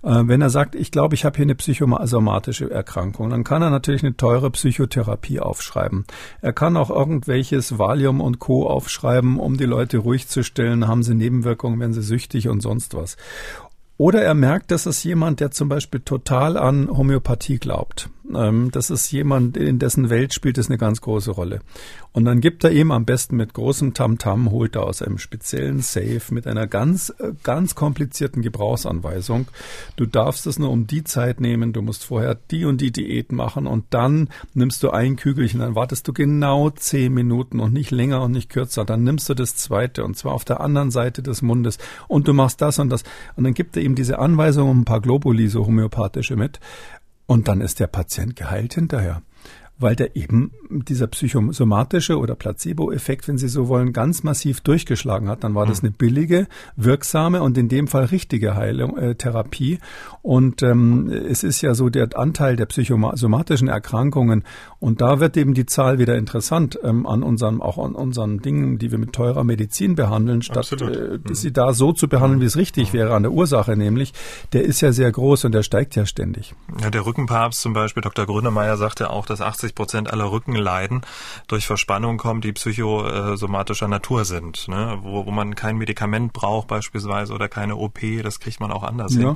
S2: Äh, wenn er sagt, ich glaube, ich habe hier eine psychosomatische Erkrankung, dann kann er natürlich eine teure Psychotherapie aufschreiben. Er kann auch irgendwelches Valium und Co. aufschreiben, um die Leute ruhig zu stellen. Haben sie Nebenwirkungen, wenn sie süchtig und sonst was. Oder er merkt, dass es jemand, der zum Beispiel total an Homöopathie glaubt. Ähm, das ist jemand, in dessen Welt spielt es eine ganz große Rolle. Und dann gibt er ihm am besten mit großem Tamtam, -Tam, holt er aus einem speziellen Safe mit einer ganz, äh, ganz komplizierten Gebrauchsanweisung. Du darfst es nur um die Zeit nehmen, du musst vorher die und die Diät machen und dann nimmst du ein Kügelchen, dann wartest du genau zehn Minuten und nicht länger und nicht kürzer. Dann nimmst du das zweite und zwar auf der anderen Seite des Mundes und du machst das und das. Und dann gibt er ihm diese Anweisung um ein paar Globuli, so homöopathische mit. Und dann ist der Patient geheilt hinterher weil der eben dieser psychosomatische oder Placebo-Effekt, wenn Sie so wollen, ganz massiv durchgeschlagen hat. Dann war das hm. eine billige, wirksame und in dem Fall richtige Heilung, äh, Therapie. Und ähm, es ist ja so der Anteil der psychosomatischen Erkrankungen und da wird eben die Zahl wieder interessant ähm, an unseren, auch an unseren Dingen, die wir mit teurer Medizin behandeln, statt äh, mhm. sie da so zu behandeln, wie es richtig mhm. wäre, an der Ursache nämlich, der ist ja sehr groß und der steigt ja ständig.
S1: Ja, der Rückenpapst zum Beispiel, Dr. Grünemeyer, sagte auch, dass 80 Prozent aller Rückenleiden durch Verspannungen kommen, die psychosomatischer Natur sind, ne? wo, wo man kein Medikament braucht beispielsweise oder keine OP, das kriegt man auch anders ja. hin.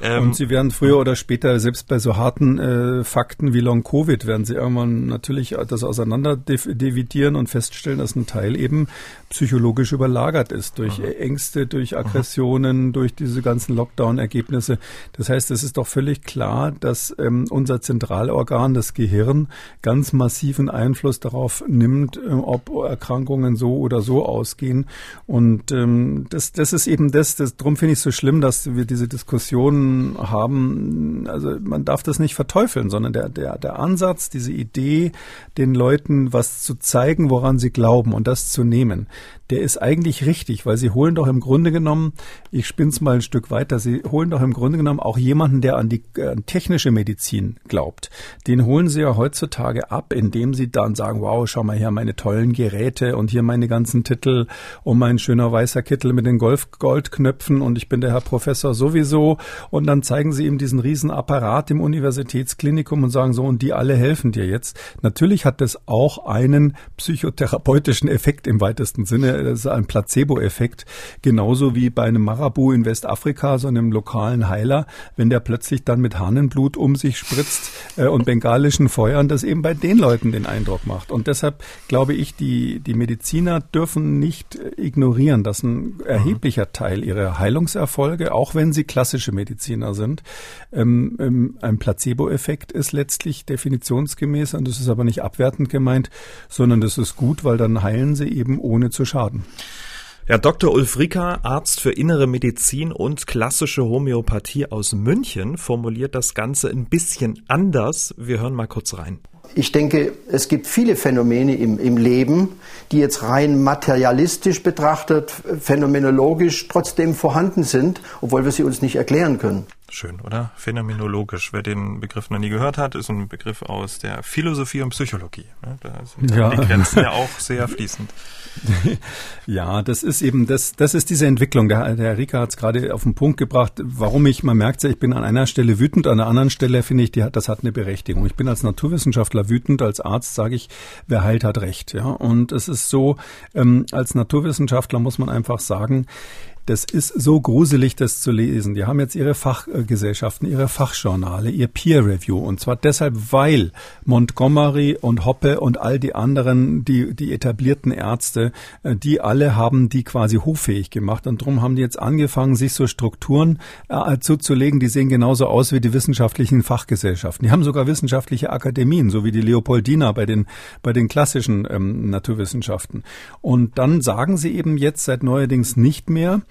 S2: Ähm, und sie werden früher oder später, selbst bei so harten äh, Fakten wie Long-Covid, werden sie irgendwann natürlich das auseinander dividieren und feststellen, dass ein Teil eben psychologisch überlagert ist durch Aha. Ängste, durch Aggressionen, Aha. durch diese ganzen Lockdown-Ergebnisse. Das heißt, es ist doch völlig klar, dass ähm, unser Zentralorgan, das Gehirn, ganz massiven Einfluss darauf nimmt, äh, ob Erkrankungen so oder so ausgehen. Und ähm, das, das ist eben das, das darum finde ich es so schlimm, dass wir diese Diskussionen haben. Also man darf das nicht verteufeln, sondern der, der, der Ansatz, diese Idee, Idee, den Leuten was zu zeigen, woran sie glauben und das zu nehmen der ist eigentlich richtig, weil sie holen doch im Grunde genommen, ich spinn's mal ein Stück weiter, sie holen doch im Grunde genommen auch jemanden, der an die äh, technische Medizin glaubt. Den holen sie ja heutzutage ab, indem sie dann sagen, wow, schau mal her, meine tollen Geräte und hier meine ganzen Titel und mein schöner weißer Kittel mit den Golf-Goldknöpfen und ich bin der Herr Professor sowieso und dann zeigen sie ihm diesen riesen Apparat im Universitätsklinikum und sagen so, und die alle helfen dir jetzt. Natürlich hat das auch einen psychotherapeutischen Effekt im weitesten Sinne das ist ein Placebo-Effekt. Genauso wie bei einem Marabu in Westafrika, so einem lokalen Heiler, wenn der plötzlich dann mit Hahnenblut um sich spritzt äh, und bengalischen Feuern, das eben bei den Leuten den Eindruck macht. Und deshalb glaube ich, die, die Mediziner dürfen nicht ignorieren, dass ein erheblicher Teil ihrer Heilungserfolge, auch wenn sie klassische Mediziner sind, ähm, ähm, ein Placebo-Effekt ist letztlich definitionsgemäß und das ist aber nicht abwertend gemeint, sondern das ist gut, weil dann heilen sie eben ohne zu schaden. Schaden.
S1: Ja, Dr. Ulf Rieker, Arzt für Innere Medizin und klassische Homöopathie aus München, formuliert das Ganze ein bisschen anders. Wir hören mal kurz rein.
S5: Ich denke, es gibt viele Phänomene im, im Leben, die jetzt rein materialistisch betrachtet, phänomenologisch trotzdem vorhanden sind, obwohl wir sie uns nicht erklären können.
S1: Schön, oder? Phänomenologisch. Wer den Begriff noch nie gehört hat, ist ein Begriff aus der Philosophie und Psychologie. Ne? Da sind ja. die Grenzen ja auch sehr fließend. (laughs)
S2: ja, das ist eben, das, das ist diese Entwicklung. Der, der Herr Rika hat es gerade auf den Punkt gebracht, warum ich, man merkt ja, ich bin an einer Stelle wütend, an der anderen Stelle finde ich, die hat, das hat eine Berechtigung. Ich bin als Naturwissenschaftler wütend, als Arzt sage ich, wer heilt, hat recht. Ja, und es ist so, ähm, als Naturwissenschaftler muss man einfach sagen, das ist so gruselig, das zu lesen. Die haben jetzt ihre Fachgesellschaften, ihre Fachjournale, ihr Peer Review. Und zwar deshalb, weil Montgomery und Hoppe und all die anderen, die, die etablierten Ärzte, äh, die alle haben die quasi hoffähig gemacht. Und darum haben die jetzt angefangen, sich so Strukturen äh, zuzulegen, die sehen genauso aus wie die wissenschaftlichen Fachgesellschaften. Die haben sogar wissenschaftliche Akademien, so wie die Leopoldina bei den, bei den klassischen ähm, Naturwissenschaften. Und dann sagen sie eben jetzt seit neuerdings nicht mehr,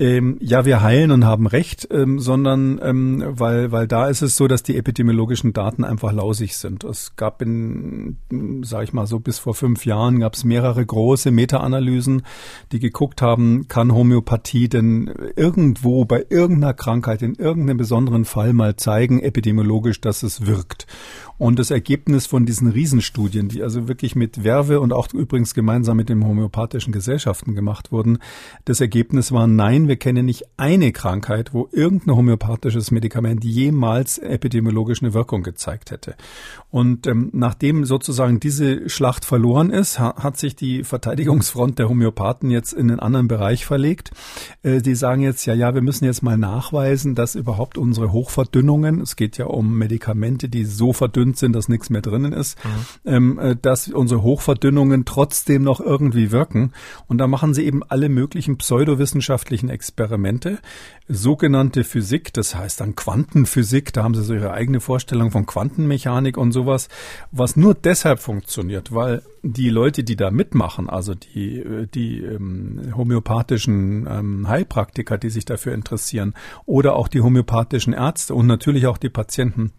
S2: ähm, ja, wir heilen und haben recht, ähm, sondern ähm, weil, weil da ist es so, dass die epidemiologischen Daten einfach lausig sind. Es gab in, sage ich mal so, bis vor fünf Jahren gab es mehrere große Meta-Analysen, die geguckt haben, kann Homöopathie denn irgendwo bei irgendeiner Krankheit in irgendeinem besonderen Fall mal zeigen, epidemiologisch, dass es wirkt. Und das Ergebnis von diesen Riesenstudien, die also wirklich mit Werbe und auch übrigens gemeinsam mit den homöopathischen Gesellschaften gemacht wurden, das Ergebnis war nein, wir kennen nicht eine Krankheit, wo irgendein homöopathisches Medikament jemals epidemiologisch eine Wirkung gezeigt hätte. Und ähm, nachdem sozusagen diese Schlacht verloren ist, ha hat sich die Verteidigungsfront der Homöopathen jetzt in einen anderen Bereich verlegt. Äh, die sagen jetzt, ja, ja, wir müssen jetzt mal nachweisen, dass überhaupt unsere Hochverdünnungen, es geht ja um Medikamente, die so verdünnt sind, dass nichts mehr drinnen ist, mhm. ähm, äh, dass unsere Hochverdünnungen trotzdem noch irgendwie wirken. Und da machen sie eben alle möglichen pseudowissenschaftlichen Experimente, sogenannte Physik, das heißt dann Quantenphysik, da haben sie so ihre eigene Vorstellung von Quantenmechanik und sowas, was nur deshalb funktioniert, weil die Leute, die da mitmachen, also die, äh, die ähm, homöopathischen ähm, Heilpraktiker, die sich dafür interessieren, oder auch die homöopathischen Ärzte und natürlich auch die Patienten,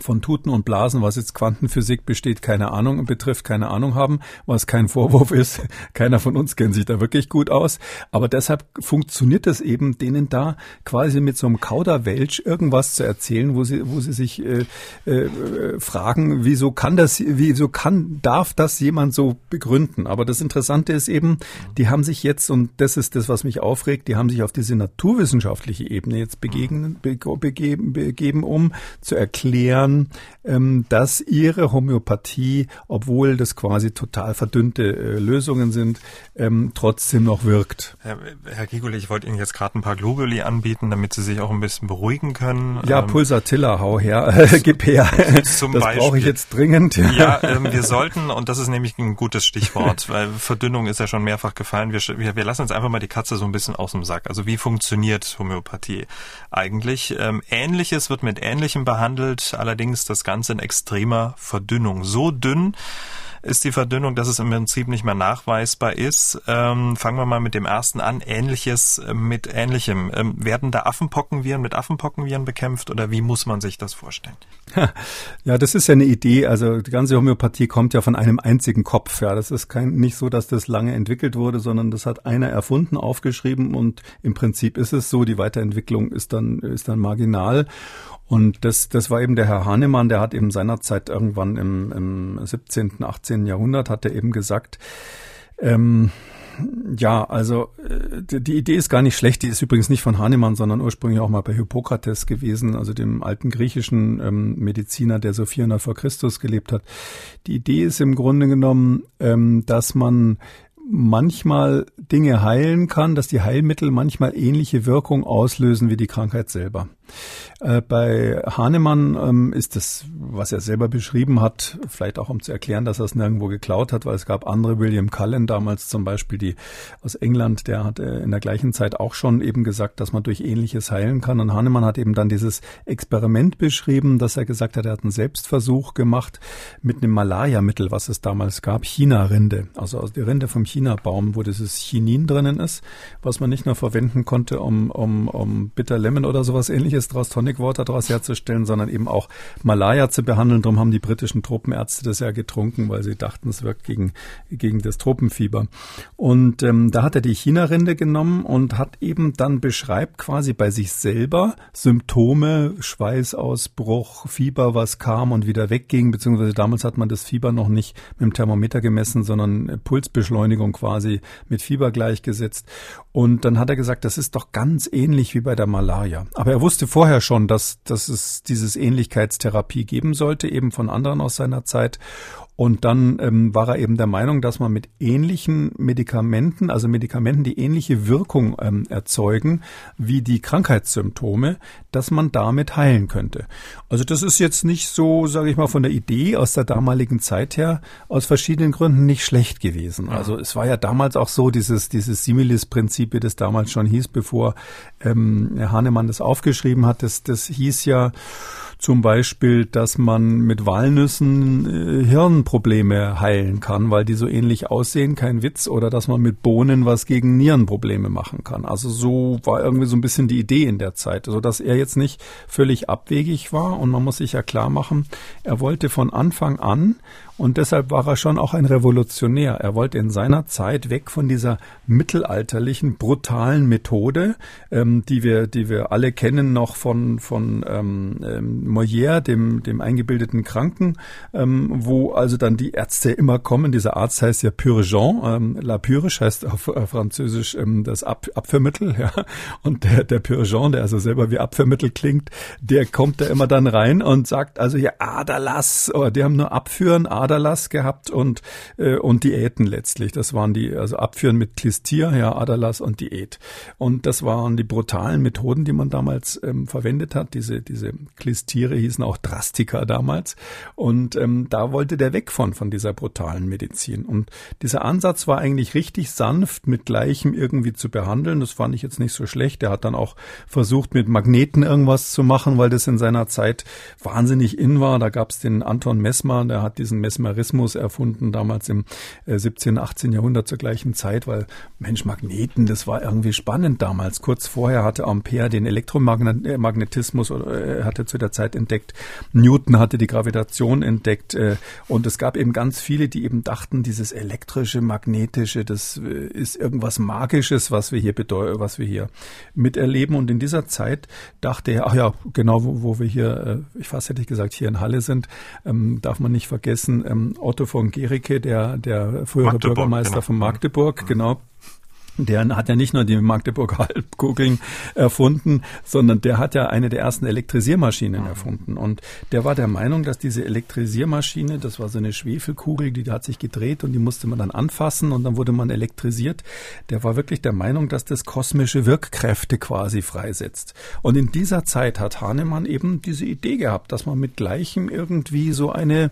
S2: von Tuten und Blasen, was jetzt Quantenphysik besteht, keine Ahnung betrifft, keine Ahnung haben, was kein Vorwurf ist. (laughs) Keiner von uns kennt sich da wirklich gut aus. Aber deshalb funktioniert es eben, denen da quasi mit so einem Kauderwelsch irgendwas zu erzählen, wo sie, wo sie sich äh, äh, fragen, wieso kann das, wieso kann, darf das jemand so begründen? Aber das Interessante ist eben, die haben sich jetzt, und das ist das, was mich aufregt, die haben sich auf diese naturwissenschaftliche Ebene jetzt begegnen, begeben, begeben, um zu erklären, erklären, ähm, dass ihre Homöopathie, obwohl das quasi total verdünnte äh, Lösungen sind, ähm, trotzdem noch wirkt.
S1: Herr, Herr Giguli, ich wollte Ihnen jetzt gerade ein paar Globuli anbieten, damit Sie sich auch ein bisschen beruhigen können.
S2: Ja, ähm, Pulsatilla, hau her, (laughs) gib her. Zum das brauche ich jetzt dringend.
S1: Ja, (laughs) ähm, wir sollten, und das ist nämlich ein gutes Stichwort, (laughs) weil Verdünnung ist ja schon mehrfach gefallen, wir, wir, wir lassen uns einfach mal die Katze so ein bisschen aus dem Sack. Also wie funktioniert Homöopathie eigentlich? Ähm, Ähnliches wird mit Ähnlichem behandelt, allerdings allerdings das Ganze in extremer Verdünnung. So dünn, ist die Verdünnung, dass es im Prinzip nicht mehr nachweisbar ist. Ähm, fangen wir mal mit dem ersten an. Ähnliches äh, mit Ähnlichem. Ähm, werden da Affenpockenviren mit Affenpockenviren bekämpft oder wie muss man sich das vorstellen? (laughs)
S2: Ja, das ist ja eine Idee. Also die ganze Homöopathie kommt ja von einem einzigen Kopf. Ja, das ist kein, nicht so, dass das lange entwickelt wurde, sondern das hat einer erfunden, aufgeschrieben und im Prinzip ist es so. Die Weiterentwicklung ist dann, ist dann marginal. Und das, das war eben der Herr Hahnemann, der hat eben seinerzeit irgendwann im, im 17., 18. Jahrhundert, hat er eben gesagt, ähm, ja, also äh, die Idee ist gar nicht schlecht. Die ist übrigens nicht von Hahnemann, sondern ursprünglich auch mal bei Hippokrates gewesen, also dem alten griechischen ähm, Mediziner, der so 400 vor Christus gelebt hat. Die Idee ist im Grunde genommen, ähm, dass man manchmal Dinge heilen kann, dass die Heilmittel manchmal ähnliche Wirkung auslösen wie die Krankheit selber. Äh, bei Hahnemann ähm, ist das, was er selber beschrieben hat, vielleicht auch um zu erklären, dass er es nirgendwo geklaut hat, weil es gab andere, William Cullen damals zum Beispiel, die aus England, der hat äh, in der gleichen Zeit auch schon eben gesagt, dass man durch Ähnliches heilen kann. Und Hahnemann hat eben dann dieses Experiment beschrieben, dass er gesagt hat, er hat einen Selbstversuch gemacht mit einem Malaria-Mittel, was es damals gab, China-Rinde, also aus der Rinde vom China-Baum, wo dieses Chinin drinnen ist, was man nicht nur verwenden konnte, um, um, um Bitter Lemon oder sowas ähnliches draus Tonic Water daraus herzustellen, sondern eben auch Malaria zu behandeln. Darum haben die britischen Tropenärzte das ja getrunken, weil sie dachten, es wirkt gegen, gegen das Tropenfieber. Und ähm, da hat er die China-Rinde genommen und hat eben dann beschreibt quasi bei sich selber Symptome, Schweißausbruch, Fieber, was kam und wieder wegging, beziehungsweise damals hat man das Fieber noch nicht mit dem Thermometer gemessen, sondern Pulsbeschleunigung quasi mit Fieber gleichgesetzt. Und dann hat er gesagt, das ist doch ganz ähnlich wie bei der Malaria. Aber er wusste vorher schon, dass, dass es dieses Ähnlichkeitstherapie geben sollte, eben von anderen aus seiner Zeit. Und dann ähm, war er eben der Meinung, dass man mit ähnlichen Medikamenten, also Medikamenten, die ähnliche Wirkung ähm, erzeugen wie die Krankheitssymptome, dass man damit heilen könnte. Also das ist jetzt nicht so, sage ich mal, von der Idee aus der damaligen Zeit her aus verschiedenen Gründen nicht schlecht gewesen. Also es war ja damals auch so, dieses, dieses Similis-Prinzip, wie das damals schon hieß, bevor ähm, Hahnemann das aufgeschrieben hat, das, das hieß ja, zum Beispiel, dass man mit Walnüssen äh, Hirnprobleme heilen kann, weil die so ähnlich aussehen, kein Witz, oder dass man mit Bohnen was gegen Nierenprobleme machen kann. Also so war irgendwie so ein bisschen die Idee in der Zeit, so dass er jetzt nicht völlig abwegig war und man muss sich ja klar machen, er wollte von Anfang an und deshalb war er schon auch ein Revolutionär. Er wollte in seiner Zeit weg von dieser mittelalterlichen, brutalen Methode, ähm, die wir, die wir alle kennen noch von, von ähm, ähm, Molière, dem, dem eingebildeten Kranken, ähm, wo also dann die Ärzte immer kommen. Dieser Arzt heißt ja Purgeon, ähm, La Purge heißt auf äh, Französisch ähm, das Ab Abführmittel, (laughs) ja. Und der, der Purgeon, der also selber wie Abführmittel klingt, der kommt da immer dann rein und sagt also ja, Aderlass, oh, die haben nur Abführen, Aderlass gehabt und, äh, und Diäten letztlich. Das waren die, also Abführen mit Klistier, ja, Aderlass und Diät. Und das waren die brutalen Methoden, die man damals ähm, verwendet hat. Diese, diese Klistiere hießen auch Drastika damals. Und ähm, da wollte der weg von, von dieser brutalen Medizin. Und dieser Ansatz war eigentlich richtig sanft mit Gleichem irgendwie zu behandeln. Das fand ich jetzt nicht so schlecht. Er hat dann auch versucht, mit Magneten irgendwas zu machen, weil das in seiner Zeit wahnsinnig in war. Da gab es den Anton Messmer, der hat diesen Mesmerismus erfunden, damals im äh, 17., 18. Jahrhundert zur gleichen Zeit, weil Mensch, Magneten, das war irgendwie spannend damals. Kurz vorher hatte Ampere den Elektromagnetismus oder äh, hatte zu der Zeit entdeckt. Newton hatte die Gravitation entdeckt äh, und es gab eben ganz viele, die eben dachten, dieses elektrische, magnetische, das äh, ist irgendwas Magisches, was wir hier was wir hier miterleben. Und in dieser Zeit dachte er, ach ja, genau, wo, wo wir hier, äh, ich fast hätte ich gesagt, hier in Halle sind, ähm, darf man nicht vergessen, ähm, Otto von Gericke, der, der frühere Magdeburg, Bürgermeister genau. von Magdeburg, mhm. genau, der hat ja nicht nur die Magdeburger Halbkugeln erfunden, sondern der hat ja eine der ersten Elektrisiermaschinen mhm. erfunden. Und der war der Meinung, dass diese Elektrisiermaschine, das war so eine Schwefelkugel, die hat sich gedreht und die musste man dann anfassen und dann wurde man elektrisiert. Der war wirklich der Meinung, dass das kosmische Wirkkräfte quasi freisetzt. Und in dieser Zeit hat Hahnemann eben diese Idee gehabt, dass man mit Gleichem irgendwie so eine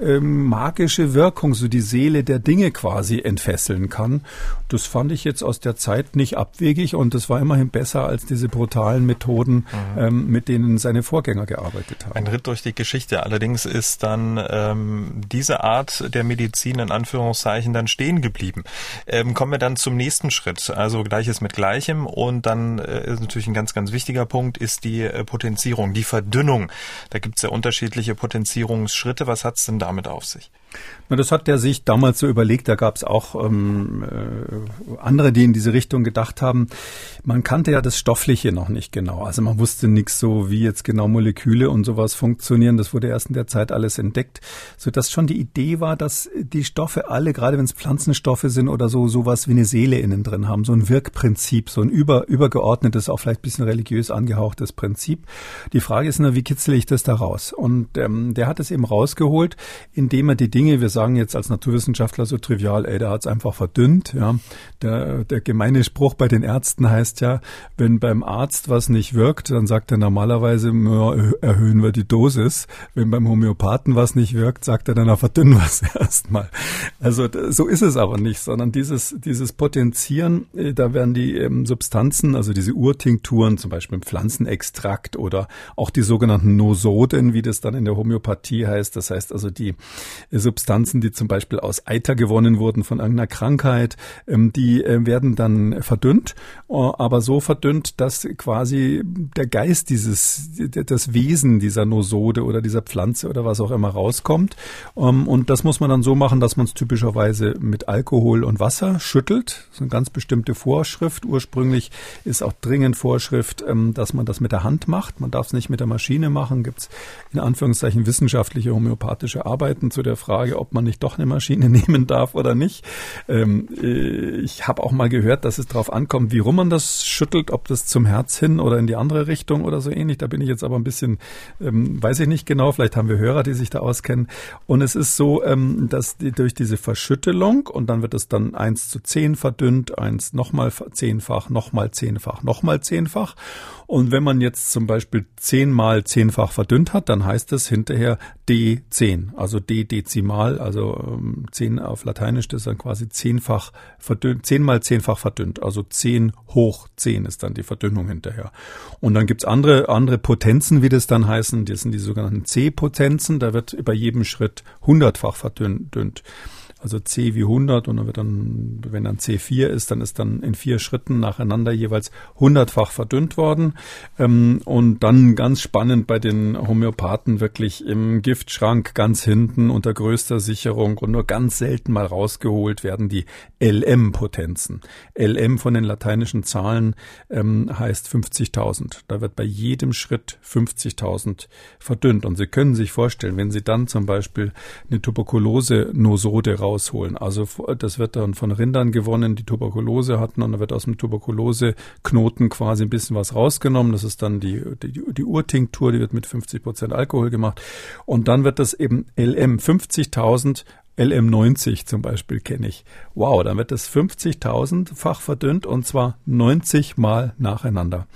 S2: ähm, magische Wirkung, so die Seele der Dinge quasi entfesseln kann. Das fand ich jetzt aus der Zeit nicht abwegig und das war immerhin besser als diese brutalen Methoden, mhm. ähm, mit denen seine Vorgänger gearbeitet haben.
S1: Ein Ritt durch die Geschichte. Allerdings ist dann ähm, diese Art der Medizin in Anführungszeichen dann stehen geblieben. Ähm, kommen wir dann zum nächsten Schritt. Also Gleiches mit Gleichem und dann äh, ist natürlich ein ganz, ganz wichtiger Punkt ist die äh, Potenzierung, die Verdünnung. Da gibt es ja unterschiedliche Potenzierungsschritte. Was hat's denn damit auf sich?
S2: Na, das hat der sich damals so überlegt. Da gab es auch ähm, äh, andere, die in diese Richtung gedacht haben. Man kannte ja das Stoffliche noch nicht genau. Also man wusste nichts so, wie jetzt genau Moleküle und sowas funktionieren. Das wurde erst in der Zeit alles entdeckt, so dass schon die Idee war, dass die Stoffe alle, gerade wenn es Pflanzenstoffe sind oder so, sowas wie eine Seele innen drin haben, so ein Wirkprinzip, so ein über, übergeordnetes, auch vielleicht bisschen religiös angehauchtes Prinzip. Die Frage ist nur, wie kitzel ich das da raus? Und ähm, der hat es eben rausgeholt, indem er die Dinge, wir sagen jetzt als Naturwissenschaftler so trivial, ey, der hat es einfach verdünnt. Ja. Der, der gemeine Spruch bei den Ärzten heißt ja, wenn beim Arzt was nicht wirkt, dann sagt er normalerweise, erhöhen wir die Dosis. Wenn beim Homöopathen was nicht wirkt, sagt er dann, verdünnen wir es (laughs) erstmal. Also so ist es aber nicht, sondern dieses, dieses Potenzieren, äh, da werden die ähm, Substanzen, also diese Urtinkturen, zum Beispiel im Pflanzenextrakt oder auch die sogenannten Nosoden, wie das dann in der Homöopathie heißt, das heißt also die Substanzen, die zum Beispiel aus Eiter gewonnen wurden von irgendeiner Krankheit, ähm, die äh, werden dann verdünnt, äh, aber so verdünnt, dass quasi der Geist dieses, das Wesen dieser Nosode oder dieser Pflanze oder was auch immer rauskommt. Ähm, und das muss man dann so machen, dass man es typischerweise mit Alkohol und Wasser schüttelt. Das ist eine ganz bestimmte Vorschrift. Ursprünglich ist auch dringend Vorschrift, ähm, dass man das mit der Hand macht. Man darf es nicht mit der Maschine machen. Gibt es in Anführungszeichen wissenschaftliche homöopathische Arbeiten zu der Frage, ob man nicht doch eine Maschine (laughs) nehmen darf oder nicht. Ähm, äh, ich habe auch mal gehört, dass es darauf ankommt, wie rum man das schüttelt, ob das zum Herz hin oder in die andere Richtung oder so ähnlich. Da bin ich jetzt aber ein bisschen, ähm, weiß ich nicht genau. Vielleicht haben wir Hörer, die sich da auskennen. Und es ist so, ähm, dass die, durch diese Verschüttelung und dann wird es dann eins zu zehn verdünnt, eins nochmal zehnfach, nochmal zehnfach, nochmal zehnfach. Und wenn man jetzt zum Beispiel zehnmal zehnfach verdünnt hat, dann heißt das hinterher D10, also D dezimal, also ähm, zehn auf Lateinisch, das ist dann quasi zehnfach verdünnt, zehnmal zehnfach verdünnt, also zehn hoch zehn ist dann die Verdünnung hinterher. Und dann gibt's andere, andere Potenzen, wie das dann heißen, das sind die sogenannten C-Potenzen, da wird bei jedem Schritt hundertfach verdünnt also C wie 100 und dann wird dann, wenn dann C4 ist, dann ist dann in vier Schritten nacheinander jeweils hundertfach verdünnt worden. Ähm, und dann ganz spannend bei den Homöopathen wirklich im Giftschrank ganz hinten unter größter Sicherung und nur ganz selten mal rausgeholt werden die LM-Potenzen. LM von den lateinischen Zahlen ähm, heißt 50.000. Da wird bei jedem Schritt 50.000 verdünnt. Und Sie können sich vorstellen, wenn Sie dann zum Beispiel eine Tuberkulose-Nosode rausholen. Also das wird dann von Rindern gewonnen, die Tuberkulose hatten und dann wird aus dem Tuberkuloseknoten quasi ein bisschen was rausgenommen. Das ist dann die, die, die Urtinktur, die wird mit 50 Prozent Alkohol gemacht. Und dann wird das eben LM 50.000 LM90 zum Beispiel kenne ich. Wow, dann wird das 50.000-fach verdünnt und zwar 90 Mal nacheinander.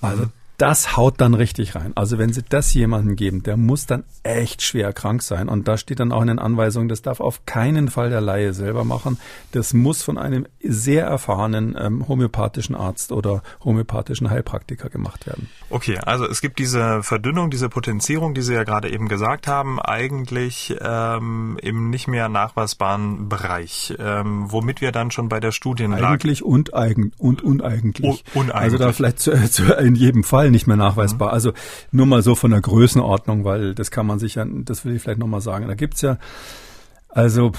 S2: Also das haut dann richtig rein. Also wenn Sie das jemandem geben, der muss dann echt schwer krank sein. Und da steht dann auch in den Anweisungen, das darf auf keinen Fall der Laie selber machen. Das muss von einem sehr erfahrenen ähm, homöopathischen Arzt oder homöopathischen Heilpraktiker gemacht werden.
S1: Okay, also es gibt diese Verdünnung, diese Potenzierung, die Sie ja gerade eben gesagt haben, eigentlich ähm, im nicht mehr nachweisbaren Bereich, ähm, womit wir dann schon bei der Studienlage...
S2: Eigentlich und, eigen, und uneigentlich.
S1: uneigentlich.
S2: Also da vielleicht zu, (laughs) zu, in jedem Fall nicht mehr nachweisbar. Mhm. Also nur mal so von der Größenordnung, weil das kann man sich ja, das will ich vielleicht nochmal sagen. Da gibt's ja also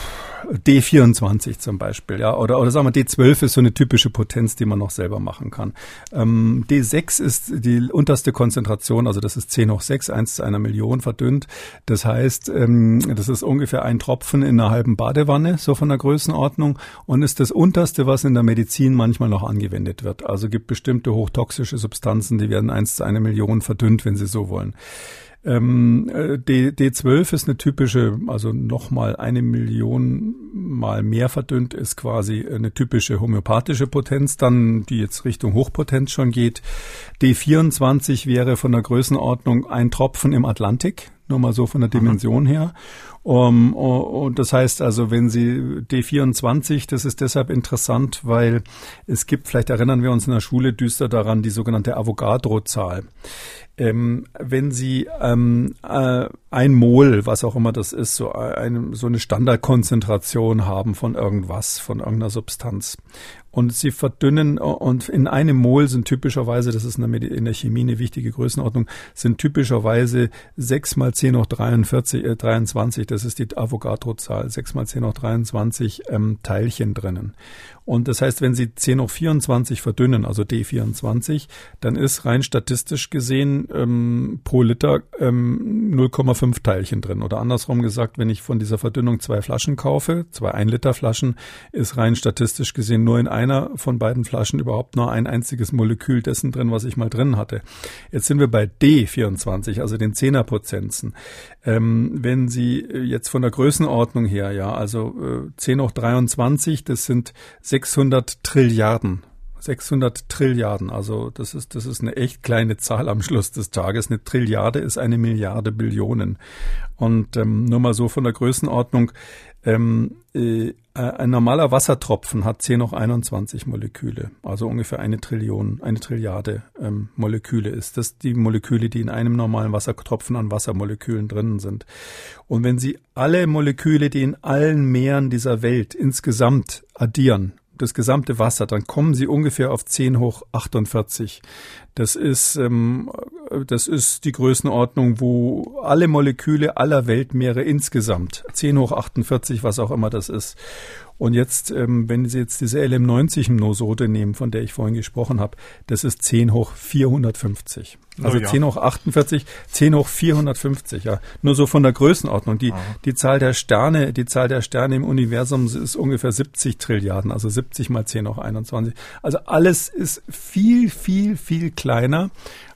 S2: D24 zum Beispiel, ja, oder, oder sagen wir D12 ist so eine typische Potenz, die man noch selber machen kann. Ähm, D6 ist die unterste Konzentration, also das ist 10 hoch 6, 1 zu einer Million verdünnt. Das heißt, ähm, das ist ungefähr ein Tropfen in einer halben Badewanne, so von der Größenordnung, und ist das unterste, was in der Medizin manchmal noch angewendet wird. Also gibt bestimmte hochtoxische Substanzen, die werden 1 zu einer Million verdünnt, wenn Sie so wollen. Ähm, äh, D, D12 ist eine typische, also nochmal eine Million mal mehr verdünnt ist quasi eine typische homöopathische Potenz, dann die jetzt Richtung Hochpotenz schon geht. D24 wäre von der Größenordnung ein Tropfen im Atlantik, nur mal so von der Dimension her. Um, und das heißt also, wenn Sie D24, das ist deshalb interessant, weil es gibt, vielleicht erinnern wir uns in der Schule düster daran, die sogenannte Avogadro-Zahl. Ähm, wenn Sie ähm, äh, ein Mol, was auch immer das ist, so, eine, so eine Standardkonzentration haben von irgendwas, von irgendeiner Substanz und sie verdünnen und in einem Mol sind typischerweise, das ist in der Chemie eine wichtige Größenordnung, sind typischerweise 6 mal 10 hoch 43, äh, 23, das ist die Avogadro-Zahl, 6 mal 10 hoch 23 ähm, Teilchen drinnen. Und das heißt, wenn Sie 10 hoch 24 verdünnen, also D24, dann ist rein statistisch gesehen ähm, pro Liter ähm, 0,5 Teilchen drin. Oder andersrum gesagt, wenn ich von dieser Verdünnung zwei Flaschen kaufe, zwei 1 Liter Flaschen, ist rein statistisch gesehen nur in einer von beiden Flaschen überhaupt nur ein einziges Molekül dessen drin, was ich mal drin hatte. Jetzt sind wir bei D24, also den Zehnerpotenzen. Ähm, wenn Sie jetzt von der Größenordnung her, ja, also äh, 10 hoch 23, das sind 600 Trilliarden 600 Trilliarden, also das ist, das ist eine echt kleine Zahl am Schluss des Tages. Eine Trilliarde ist eine Milliarde Billionen. Und ähm, nur mal so von der Größenordnung, ähm, äh, ein normaler Wassertropfen hat 10 hoch 21 Moleküle, also ungefähr eine Trillion, eine Trilliarde ähm, Moleküle ist das die Moleküle, die in einem normalen Wassertropfen an Wassermolekülen drinnen sind. Und wenn Sie alle Moleküle, die in allen Meeren dieser Welt insgesamt addieren, das gesamte Wasser, dann kommen sie ungefähr auf 10 hoch 48. Das ist, ähm, das ist die Größenordnung, wo alle Moleküle aller Weltmeere insgesamt, 10 hoch 48, was auch immer das ist. Und jetzt, ähm, wenn Sie jetzt diese LM90-Nosode nehmen, von der ich vorhin gesprochen habe, das ist 10 hoch 450. Also oh ja. 10 hoch 48, 10 hoch 450, ja. Nur so von der Größenordnung. Die, die Zahl der Sterne, die Zahl der Sterne im Universum ist ungefähr 70 Trilliarden, also 70 mal 10 hoch 21. Also alles ist viel, viel, viel kleiner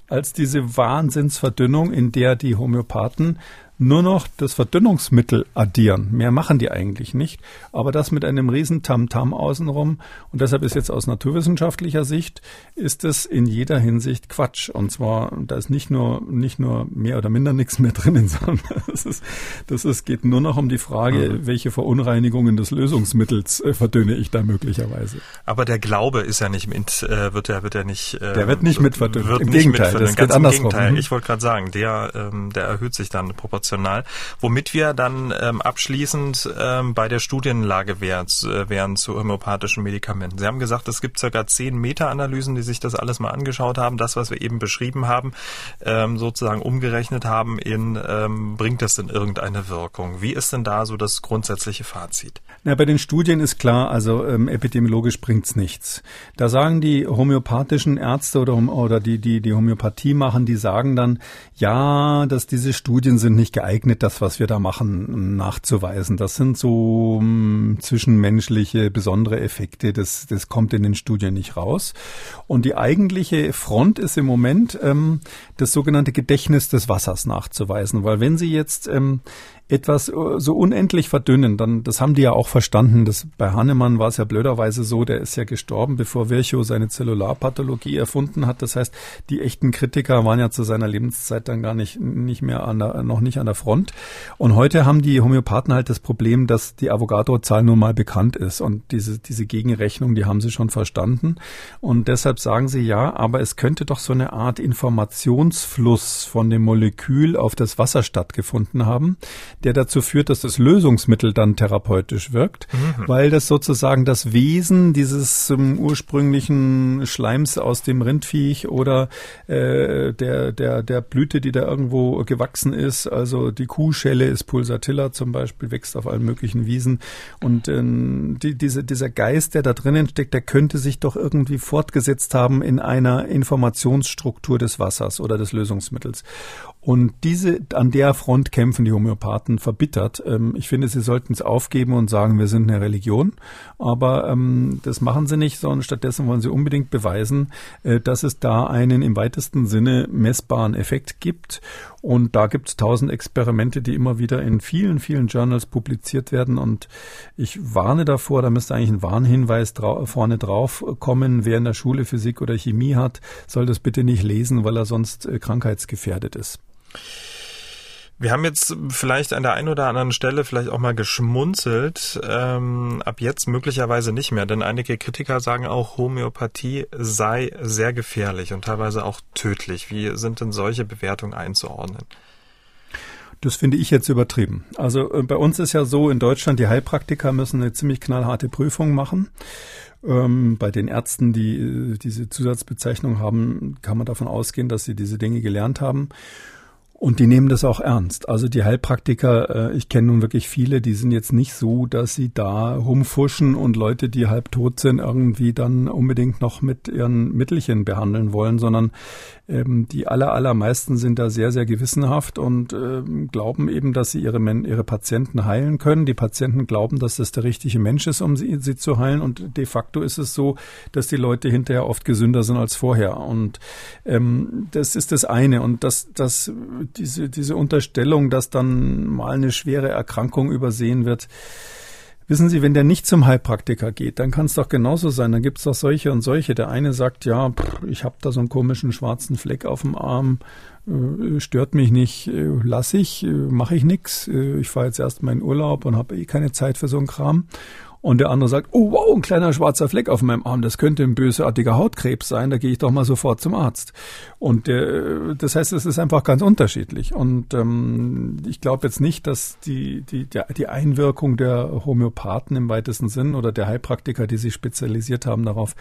S2: als diese Wahnsinnsverdünnung, in der die Homöopathen nur noch das Verdünnungsmittel addieren. Mehr machen die eigentlich nicht. Aber das mit einem riesen Tamtam außenrum. Und deshalb ist jetzt aus naturwissenschaftlicher Sicht, ist es in jeder Hinsicht Quatsch. Und zwar, da ist nicht nur, nicht nur mehr oder minder nichts mehr drinnen, (laughs) sondern das ist, das ist, geht nur noch um die Frage, mhm. welche Verunreinigungen des Lösungsmittels äh, verdünne ich da möglicherweise.
S1: Aber der Glaube ist ja nicht mit, äh, wird er, wird er nicht,
S2: äh, der wird nicht mit verdünnt.
S1: Im Gegenteil, das geht andersrum. Gegenteil. Mhm. Ich wollte gerade sagen, der, ähm, der erhöht sich dann proportional international. Womit wir dann ähm, abschließend ähm, bei der Studienlage wären, äh, wären zu homöopathischen Medikamenten. Sie haben gesagt, es gibt circa zehn Meta-Analysen, die sich das alles mal angeschaut haben. Das, was wir eben beschrieben haben, ähm, sozusagen umgerechnet haben in, ähm, bringt das denn irgendeine Wirkung? Wie ist denn da so das grundsätzliche Fazit?
S2: Na, bei den Studien ist klar, also ähm, epidemiologisch bringt's nichts. Da sagen die homöopathischen Ärzte oder, oder die, die die Homöopathie machen, die sagen dann, ja, dass diese Studien sind nicht geeignet, das, was wir da machen, nachzuweisen. Das sind so mh, hm, zwischenmenschliche besondere Effekte. Das, das kommt in den Studien nicht raus. Und die eigentliche Front ist im Moment ähm, das sogenannte Gedächtnis des Wassers nachzuweisen. Weil wenn Sie jetzt ähm, etwas äh, so unendlich verdünnen, dann, das haben die ja auch verstanden. Das, bei Hahnemann war es ja blöderweise so, der ist ja gestorben, bevor Virchow seine Zellularpathologie erfunden hat. Das heißt, die echten Kritiker waren ja zu seiner Lebenszeit dann gar nicht, nicht mehr an der, noch nicht an der Front. Und heute haben die Homöopathen halt das Problem, dass die Avogadro-Zahl nun mal bekannt ist. Und diese, diese Gegenrechnung, die haben sie schon verstanden. Und deshalb sagen sie ja, aber es könnte doch so eine Art Informationsfluss von dem Molekül auf das Wasser stattgefunden haben der dazu führt, dass das Lösungsmittel dann therapeutisch wirkt, mhm. weil das sozusagen das Wesen dieses um, ursprünglichen Schleims aus dem Rindviech oder äh, der, der, der Blüte, die da irgendwo gewachsen ist, also die Kuhschelle ist Pulsatilla zum Beispiel, wächst auf allen möglichen Wiesen und äh, die, diese, dieser Geist, der da drinnen steckt, der könnte sich doch irgendwie fortgesetzt haben in einer Informationsstruktur des Wassers oder des Lösungsmittels. Und diese, an der Front kämpfen die Homöopathen verbittert. Ähm, ich finde, sie sollten es aufgeben und sagen, wir sind eine Religion. Aber ähm, das machen sie nicht, sondern stattdessen wollen sie unbedingt beweisen, äh, dass es da einen im weitesten Sinne messbaren Effekt gibt. Und da gibt es tausend Experimente, die immer wieder in vielen, vielen Journals publiziert werden. Und ich warne davor, da müsste eigentlich ein Warnhinweis drau vorne drauf kommen. Wer in der Schule Physik oder Chemie hat, soll das bitte nicht lesen, weil er sonst äh, krankheitsgefährdet ist.
S1: Wir haben jetzt vielleicht an der einen oder anderen Stelle vielleicht auch mal geschmunzelt, ähm, ab jetzt möglicherweise nicht mehr, denn einige Kritiker sagen auch, Homöopathie sei sehr gefährlich und teilweise auch tödlich. Wie sind denn solche Bewertungen einzuordnen?
S2: Das finde ich jetzt übertrieben. Also äh, bei uns ist ja so, in Deutschland, die Heilpraktiker müssen eine ziemlich knallharte Prüfung machen. Ähm, bei den Ärzten, die äh, diese Zusatzbezeichnung haben, kann man davon ausgehen, dass sie diese Dinge gelernt haben. Und die nehmen das auch ernst. Also die Heilpraktiker, äh, ich kenne nun wirklich viele, die sind jetzt nicht so, dass sie da rumfuschen und Leute, die halb tot sind, irgendwie dann unbedingt noch mit ihren Mittelchen behandeln wollen, sondern ähm, die aller, allermeisten sind da sehr, sehr gewissenhaft und ähm, glauben eben, dass sie ihre, ihre Patienten heilen können. Die Patienten glauben, dass das der richtige Mensch ist, um sie, sie zu heilen. Und de facto ist es so, dass die Leute hinterher oft gesünder sind als vorher. Und ähm, das ist das eine. Und das, das, diese, diese Unterstellung, dass dann mal eine schwere Erkrankung übersehen wird, Wissen Sie, wenn der nicht zum Heilpraktiker geht, dann kann es doch genauso sein. Dann gibt es doch solche und solche. Der eine sagt, ja, ich habe da so einen komischen schwarzen Fleck auf dem Arm, äh, stört mich nicht, äh, lass ich, äh, mache ich nix. Äh, ich fahre jetzt erst mal in Urlaub und habe eh keine Zeit für so einen Kram. Und der andere sagt, oh wow, ein kleiner schwarzer Fleck auf meinem Arm, das könnte ein bösartiger Hautkrebs sein, da gehe ich doch mal sofort zum Arzt. Und äh, das heißt, es ist einfach ganz unterschiedlich. Und ähm, ich glaube jetzt nicht, dass die, die, die Einwirkung der Homöopathen im weitesten Sinn oder der Heilpraktiker, die sich spezialisiert haben darauf,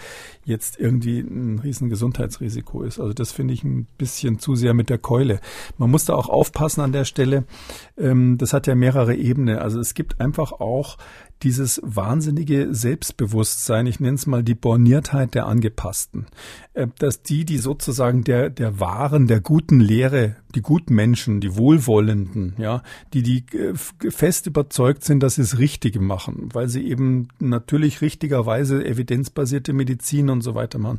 S2: jetzt irgendwie ein riesen Gesundheitsrisiko ist. Also das finde ich ein bisschen zu sehr mit der Keule. Man muss da auch aufpassen an der Stelle. Ähm, das hat ja mehrere Ebenen. Also es gibt einfach auch dieses wahnsinnige Selbstbewusstsein, ich nenne es mal die Borniertheit der Angepassten, äh, dass die, die sozusagen der, der wahren, der guten Lehre die guten Menschen, die Wohlwollenden, ja, die, die äh, fest überzeugt sind, dass sie es Richtige machen, weil sie eben natürlich richtigerweise evidenzbasierte Medizin und so weiter machen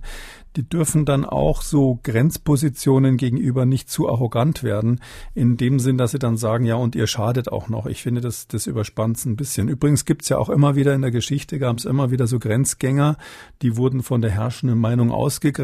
S2: die dürfen dann auch so Grenzpositionen gegenüber nicht zu arrogant werden, in dem Sinn, dass sie dann sagen, ja, und ihr schadet auch noch. Ich finde, das, das überspannt ein bisschen. Übrigens gibt's ja auch immer wieder in der Geschichte, gab es immer wieder so Grenzgänger, die wurden von der herrschenden Meinung ausge,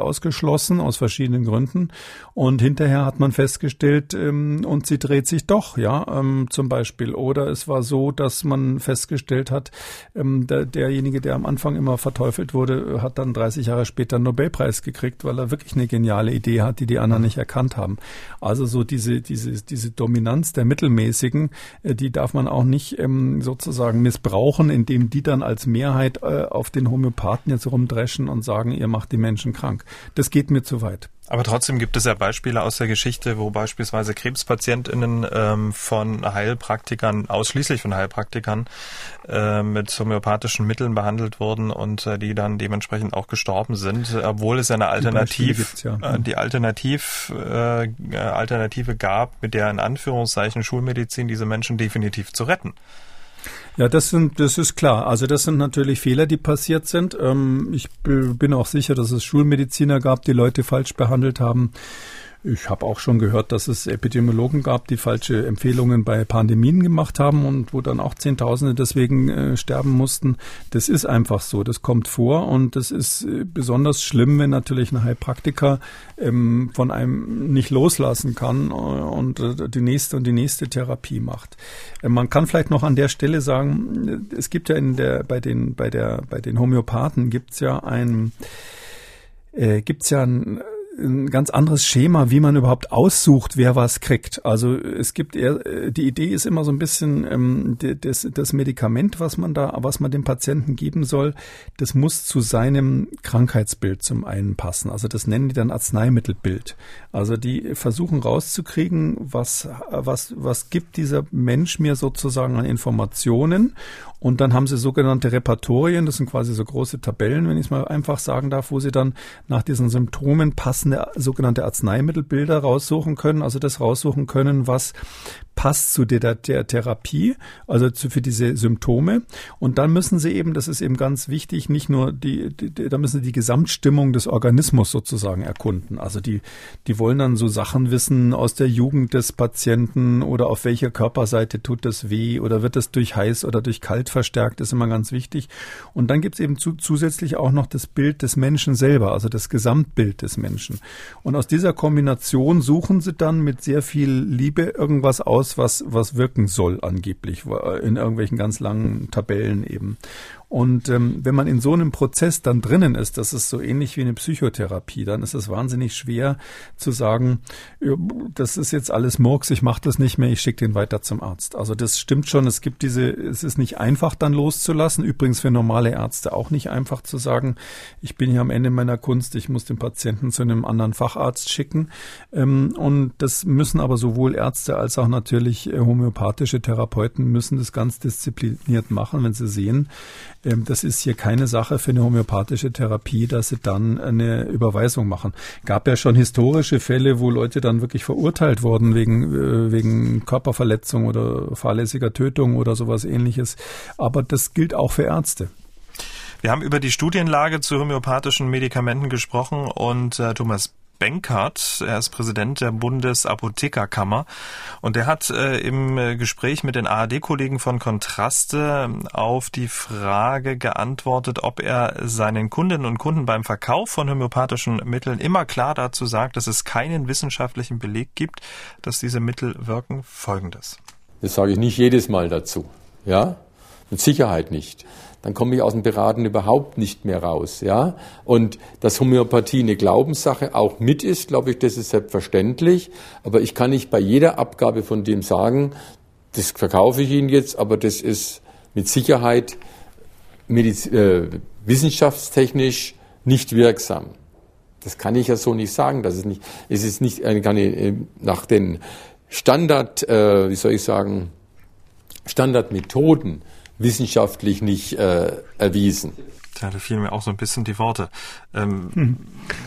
S2: ausgeschlossen, aus verschiedenen Gründen. Und hinterher hat man festgestellt, ähm, und sie dreht sich doch, ja, ähm, zum Beispiel. Oder es war so, dass man festgestellt hat, ähm, der, derjenige, der am Anfang immer verteufelt wurde, hat dann 30 Jahre später später einen Nobelpreis gekriegt, weil er wirklich eine geniale Idee hat, die die anderen nicht erkannt haben. Also so diese, diese, diese Dominanz der Mittelmäßigen, äh, die darf man auch nicht ähm, sozusagen missbrauchen, indem die dann als Mehrheit äh, auf den Homöopathen jetzt rumdreschen und sagen, ihr macht die Menschen krank. Das geht mir zu weit.
S1: Aber trotzdem gibt es ja Beispiele aus der Geschichte, wo beispielsweise KrebspatientInnen ähm, von Heilpraktikern, ausschließlich von Heilpraktikern, äh, mit homöopathischen Mitteln behandelt wurden und äh, die dann dementsprechend auch gestorben sind, obwohl es eine Alternativ, ja. äh, die Alternativ, äh, Alternative gab, mit der in Anführungszeichen Schulmedizin diese Menschen definitiv zu retten.
S2: Ja, das sind, das ist klar. Also das sind natürlich Fehler, die passiert sind. Ähm, ich bin auch sicher, dass es Schulmediziner gab, die Leute falsch behandelt haben. Ich habe auch schon gehört, dass es Epidemiologen gab, die falsche Empfehlungen bei Pandemien gemacht haben und wo dann auch Zehntausende deswegen äh, sterben mussten. Das ist einfach so, das kommt vor und das ist äh, besonders schlimm, wenn natürlich ein Heilpraktiker ähm, von einem nicht loslassen kann äh, und äh, die nächste und die nächste Therapie macht. Äh, man kann vielleicht noch an der Stelle sagen, es gibt ja in der bei den bei der bei den Homöopathen gibt's ja ein äh, gibt's ja ein ein ganz anderes Schema, wie man überhaupt aussucht, wer was kriegt. Also es gibt eher, die Idee ist immer so ein bisschen ähm, das, das Medikament, was man da, was man dem Patienten geben soll, das muss zu seinem Krankheitsbild zum einen passen. Also das nennen die dann Arzneimittelbild. Also die versuchen rauszukriegen, was was was gibt dieser Mensch mir sozusagen an Informationen und dann haben sie sogenannte Repertorien, das sind quasi so große Tabellen, wenn ich es mal einfach sagen darf, wo sie dann nach diesen Symptomen passende sogenannte Arzneimittelbilder raussuchen können, also das raussuchen können, was passt zu der, der Therapie, also zu, für diese Symptome. Und dann müssen sie eben, das ist eben ganz wichtig, nicht nur die, die, da müssen sie die Gesamtstimmung des Organismus sozusagen erkunden. Also die, die wollen dann so Sachen wissen aus der Jugend des Patienten oder auf welcher Körperseite tut das weh oder wird das durch heiß oder durch kalt verstärkt, ist immer ganz wichtig. Und dann gibt es eben zu, zusätzlich auch noch das Bild des Menschen selber, also das Gesamtbild des Menschen. Und aus dieser Kombination suchen sie dann mit sehr viel Liebe irgendwas aus, was, was wirken soll angeblich, in irgendwelchen ganz langen Tabellen eben. Und ähm, wenn man in so einem Prozess dann drinnen ist, das ist so ähnlich wie eine Psychotherapie, dann ist es wahnsinnig schwer zu sagen, das ist jetzt alles Murks, ich mache das nicht mehr, ich schicke den weiter zum Arzt. Also das stimmt schon, es gibt diese, es ist nicht einfach dann loszulassen, übrigens für normale Ärzte auch nicht einfach zu sagen, ich bin hier am Ende meiner Kunst, ich muss den Patienten zu einem anderen Facharzt schicken. Ähm, und das müssen aber sowohl Ärzte als auch natürlich äh, homöopathische Therapeuten müssen das ganz diszipliniert machen, wenn sie sehen, das ist hier keine Sache für eine homöopathische Therapie, dass sie dann eine Überweisung machen. Gab ja schon historische Fälle, wo Leute dann wirklich verurteilt wurden wegen, äh, wegen Körperverletzung oder fahrlässiger Tötung oder sowas ähnliches. Aber das gilt auch für Ärzte.
S1: Wir haben über die Studienlage zu homöopathischen Medikamenten gesprochen und äh, Thomas Benkert. Er ist Präsident der Bundesapothekerkammer und er hat äh, im äh, Gespräch mit den ARD-Kollegen von Kontraste auf die Frage geantwortet, ob er seinen Kundinnen und Kunden beim Verkauf von homöopathischen Mitteln immer klar dazu sagt, dass es keinen wissenschaftlichen Beleg gibt, dass diese Mittel wirken. Folgendes.
S6: Das sage ich nicht jedes Mal dazu. Ja, mit Sicherheit nicht dann komme ich aus dem Beraten überhaupt nicht mehr raus. Ja? Und dass Homöopathie eine Glaubenssache auch mit ist, glaube ich, das ist selbstverständlich. Aber ich kann nicht bei jeder Abgabe von dem sagen, das verkaufe ich Ihnen jetzt, aber das ist mit Sicherheit mediz äh, wissenschaftstechnisch nicht wirksam. Das kann ich ja so nicht sagen. Das ist nicht, es ist nicht eine, äh, nach den Standard, äh, wie soll ich sagen, Standardmethoden wissenschaftlich nicht äh, erwiesen.
S1: Tja, da fielen mir auch so ein bisschen die Worte.
S2: Ähm, hm.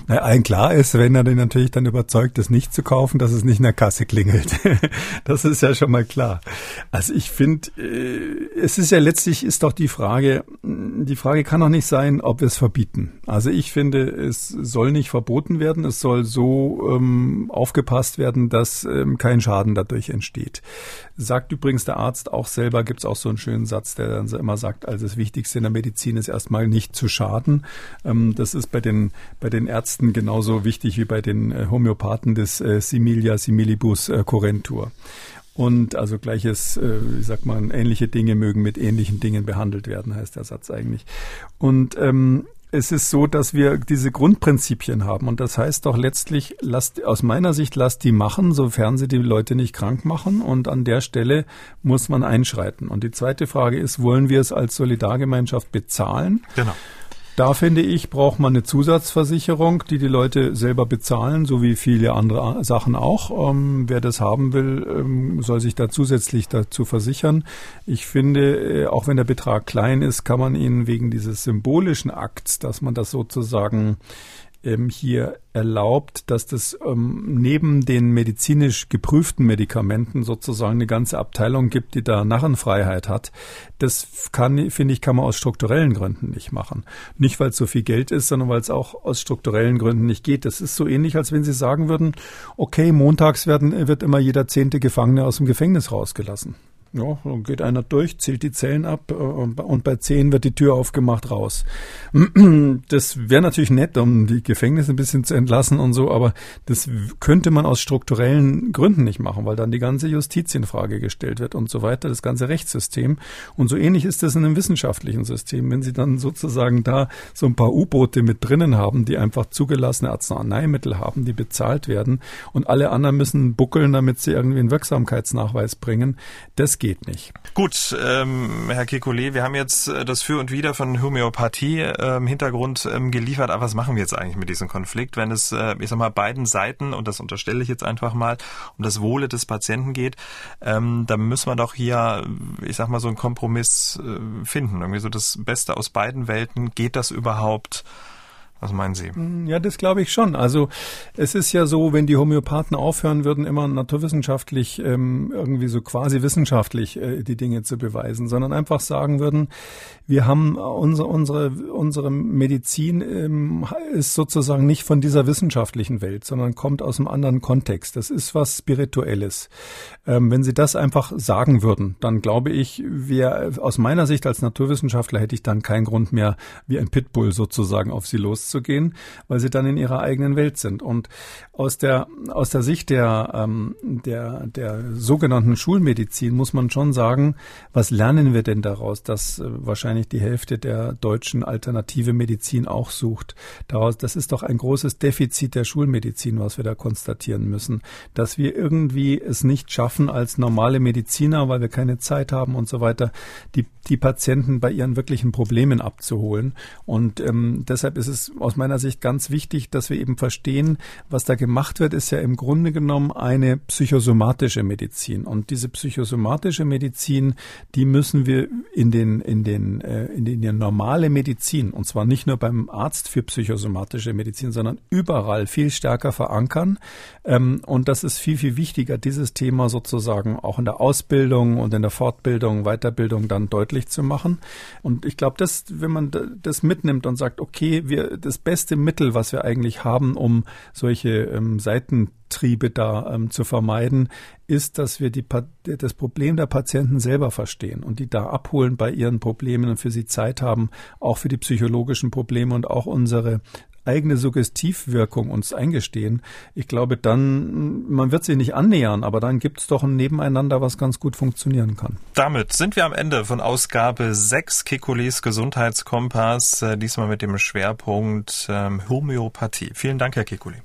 S2: Na, ein klar ist, wenn er den natürlich dann überzeugt, das nicht zu kaufen, dass es nicht in der Kasse klingelt. (laughs) das ist ja schon mal klar. Also ich finde, äh, es ist ja letztlich ist doch die Frage, die Frage kann doch nicht sein, ob wir es verbieten. Also ich finde, es soll nicht verboten werden, es soll so ähm, aufgepasst werden, dass ähm, kein Schaden dadurch entsteht. Sagt übrigens der Arzt auch selber, gibt es auch so einen schönen Satz, der dann immer sagt, also das Wichtigste in der Medizin ist erstmal nicht zu schaden. Ähm, das ist bei den, bei den Ärzten genauso wichtig wie bei den äh, Homöopathen des äh, Similia similibus äh, correntur. Und also gleiches, wie sagt man, ähnliche Dinge mögen mit ähnlichen Dingen behandelt werden, heißt der Satz eigentlich. Und ähm, es ist so, dass wir diese Grundprinzipien haben. Und das heißt doch letztlich, lasst, aus meiner Sicht, lasst die machen, sofern sie die Leute nicht krank machen. Und an der Stelle muss man einschreiten. Und die zweite Frage ist, wollen wir es als Solidargemeinschaft bezahlen? Genau. Da finde ich, braucht man eine Zusatzversicherung, die die Leute selber bezahlen, so wie viele andere Sachen auch. Ähm, wer das haben will, ähm, soll sich da zusätzlich dazu versichern. Ich finde, äh, auch wenn der Betrag klein ist, kann man ihn wegen dieses symbolischen Akts, dass man das sozusagen ähm, hier erlaubt, dass das ähm, neben den medizinisch geprüften Medikamenten sozusagen eine ganze Abteilung gibt, die da Narrenfreiheit hat. Das kann, finde ich, kann man aus strukturellen Gründen nicht machen. Nicht, weil es so viel Geld ist, sondern weil es auch aus strukturellen Gründen nicht geht. Das ist so ähnlich, als wenn Sie sagen würden, okay, montags werden, wird immer jeder zehnte Gefangene aus dem Gefängnis rausgelassen. Ja, dann geht einer durch, zählt die Zellen ab äh, und bei zehn wird die Tür aufgemacht raus. (clears throat) Das wäre natürlich nett, um die Gefängnisse ein bisschen zu entlassen und so, aber das könnte man aus strukturellen Gründen nicht machen, weil dann die ganze Justiz in Frage gestellt wird und so weiter, das ganze Rechtssystem. Und so ähnlich ist das in einem wissenschaftlichen System. Wenn Sie dann sozusagen da so ein paar U-Boote mit drinnen haben, die einfach zugelassene Arzneimittel haben, die bezahlt werden und alle anderen müssen buckeln, damit sie irgendwie einen Wirksamkeitsnachweis bringen, das geht nicht.
S1: Gut, ähm, Herr Kekulé, wir haben jetzt äh, das Für und Wider von Homöopathie im Hintergrund ähm, geliefert. Aber was machen wir jetzt eigentlich mit diesem Konflikt, wenn es, äh, ich sag mal, beiden Seiten, und das unterstelle ich jetzt einfach mal, um das Wohle des Patienten geht, ähm, dann müssen wir doch hier, ich sag mal, so einen Kompromiss äh, finden. Irgendwie so das Beste aus beiden Welten. Geht das überhaupt? Was meinen Sie?
S2: Mm, ja, das glaube ich schon. Also es ist ja so, wenn die Homöopathen aufhören würden, immer naturwissenschaftlich, ähm, irgendwie so quasi wissenschaftlich äh, die Dinge zu beweisen, sondern einfach sagen würden, wir haben unsere, unsere, unsere Medizin ähm, ist sozusagen nicht von dieser wissenschaftlichen Welt, sondern kommt aus einem anderen Kontext. Das ist was Spirituelles. Ähm, wenn Sie das einfach sagen würden, dann glaube ich, wir, aus meiner Sicht als Naturwissenschaftler hätte ich dann keinen Grund mehr, wie ein Pitbull sozusagen auf Sie loszugehen, weil Sie dann in Ihrer eigenen Welt sind. Und aus der, aus der Sicht der, ähm, der, der sogenannten Schulmedizin muss man schon sagen, was lernen wir denn daraus, dass äh, wahrscheinlich wahrscheinlich die Hälfte der deutschen alternative Medizin auch sucht. Daraus, das ist doch ein großes Defizit der Schulmedizin, was wir da konstatieren müssen, dass wir irgendwie es nicht schaffen, als normale Mediziner, weil wir keine Zeit haben und so weiter, die, die Patienten bei ihren wirklichen Problemen abzuholen. Und ähm, deshalb ist es aus meiner Sicht ganz wichtig, dass wir eben verstehen, was da gemacht wird, ist ja im Grunde genommen eine psychosomatische Medizin. Und diese psychosomatische Medizin, die müssen wir in den, in den äh, in die normale Medizin, und zwar nicht nur beim Arzt für psychosomatische Medizin, sondern überall viel stärker verankern. Ähm, und das ist viel, viel wichtiger, dieses Thema sozusagen auch in der Ausbildung und in der Fortbildung, Weiterbildung dann deutlich zu machen. Und ich glaube, dass, wenn man das mitnimmt und sagt, okay, wir, das beste Mittel, was wir eigentlich haben, um solche ähm, Seiten Triebe da ähm, zu vermeiden, ist, dass wir die, das Problem der Patienten selber verstehen und die da abholen bei ihren Problemen und für sie Zeit haben, auch für die psychologischen Probleme und auch unsere eigene Suggestivwirkung uns eingestehen. Ich glaube, dann, man wird sie nicht annähern, aber dann gibt es doch ein Nebeneinander, was ganz gut funktionieren kann.
S1: Damit sind wir am Ende von Ausgabe 6 Kekulis Gesundheitskompass, äh, diesmal mit dem Schwerpunkt ähm, Homöopathie. Vielen Dank, Herr Kekuli.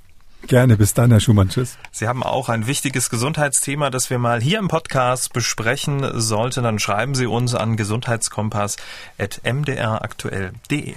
S2: Gerne, bis dann, Herr Schumann. Tschüss.
S1: Sie haben auch ein wichtiges Gesundheitsthema, das wir mal hier im Podcast besprechen sollten. Dann schreiben Sie uns an gesundheitskompass.mdraktuell.de.